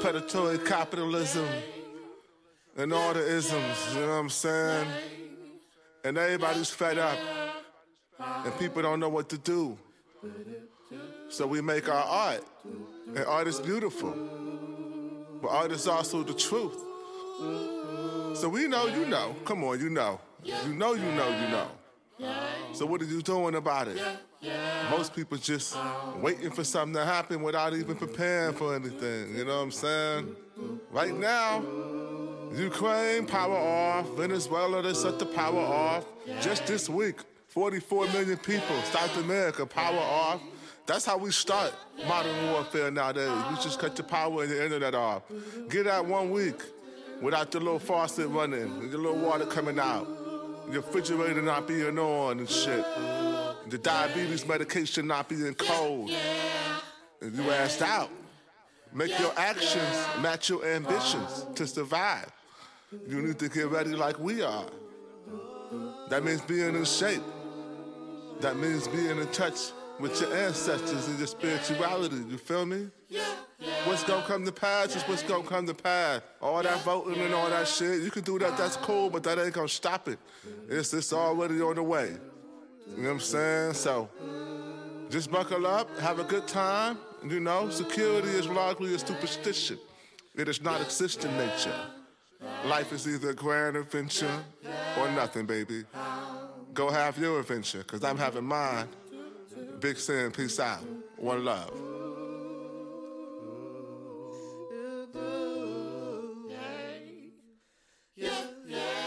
Predatory capitalism and all the isms, you know what I'm saying? And everybody's fed up. And people don't know what to do. So we make our art. And art is beautiful. But art is also the truth. So we know you know. Come on, you know. You know you know you know. So what are you doing about it? Most people just waiting for something to happen without even preparing for anything. You know what I'm saying? Right now, Ukraine power off. Venezuela they set the power off. Just this week, 44 million people, South America power off. That's how we start modern warfare nowadays. We just cut the power and the internet off. Get out one week without the little faucet running the little water coming out. Your refrigerator not being on and shit. The diabetes medication not being cold. And you asked out. Make your actions match your ambitions to survive. You need to get ready like we are. That means being in shape. That means being in touch with your ancestors and your spirituality. You feel me? What's gonna come to pass is what's gonna come to pass. All that voting and all that shit, you can do that, that's cool, but that ain't gonna stop it. It's it's already on the way. You know what I'm saying? So just buckle up, have a good time. You know, security is largely a superstition. It is not exist in nature. Life is either a grand adventure or nothing, baby. Go have your adventure, because I'm having mine. Big Sin, peace out. One love. Yeah, yeah.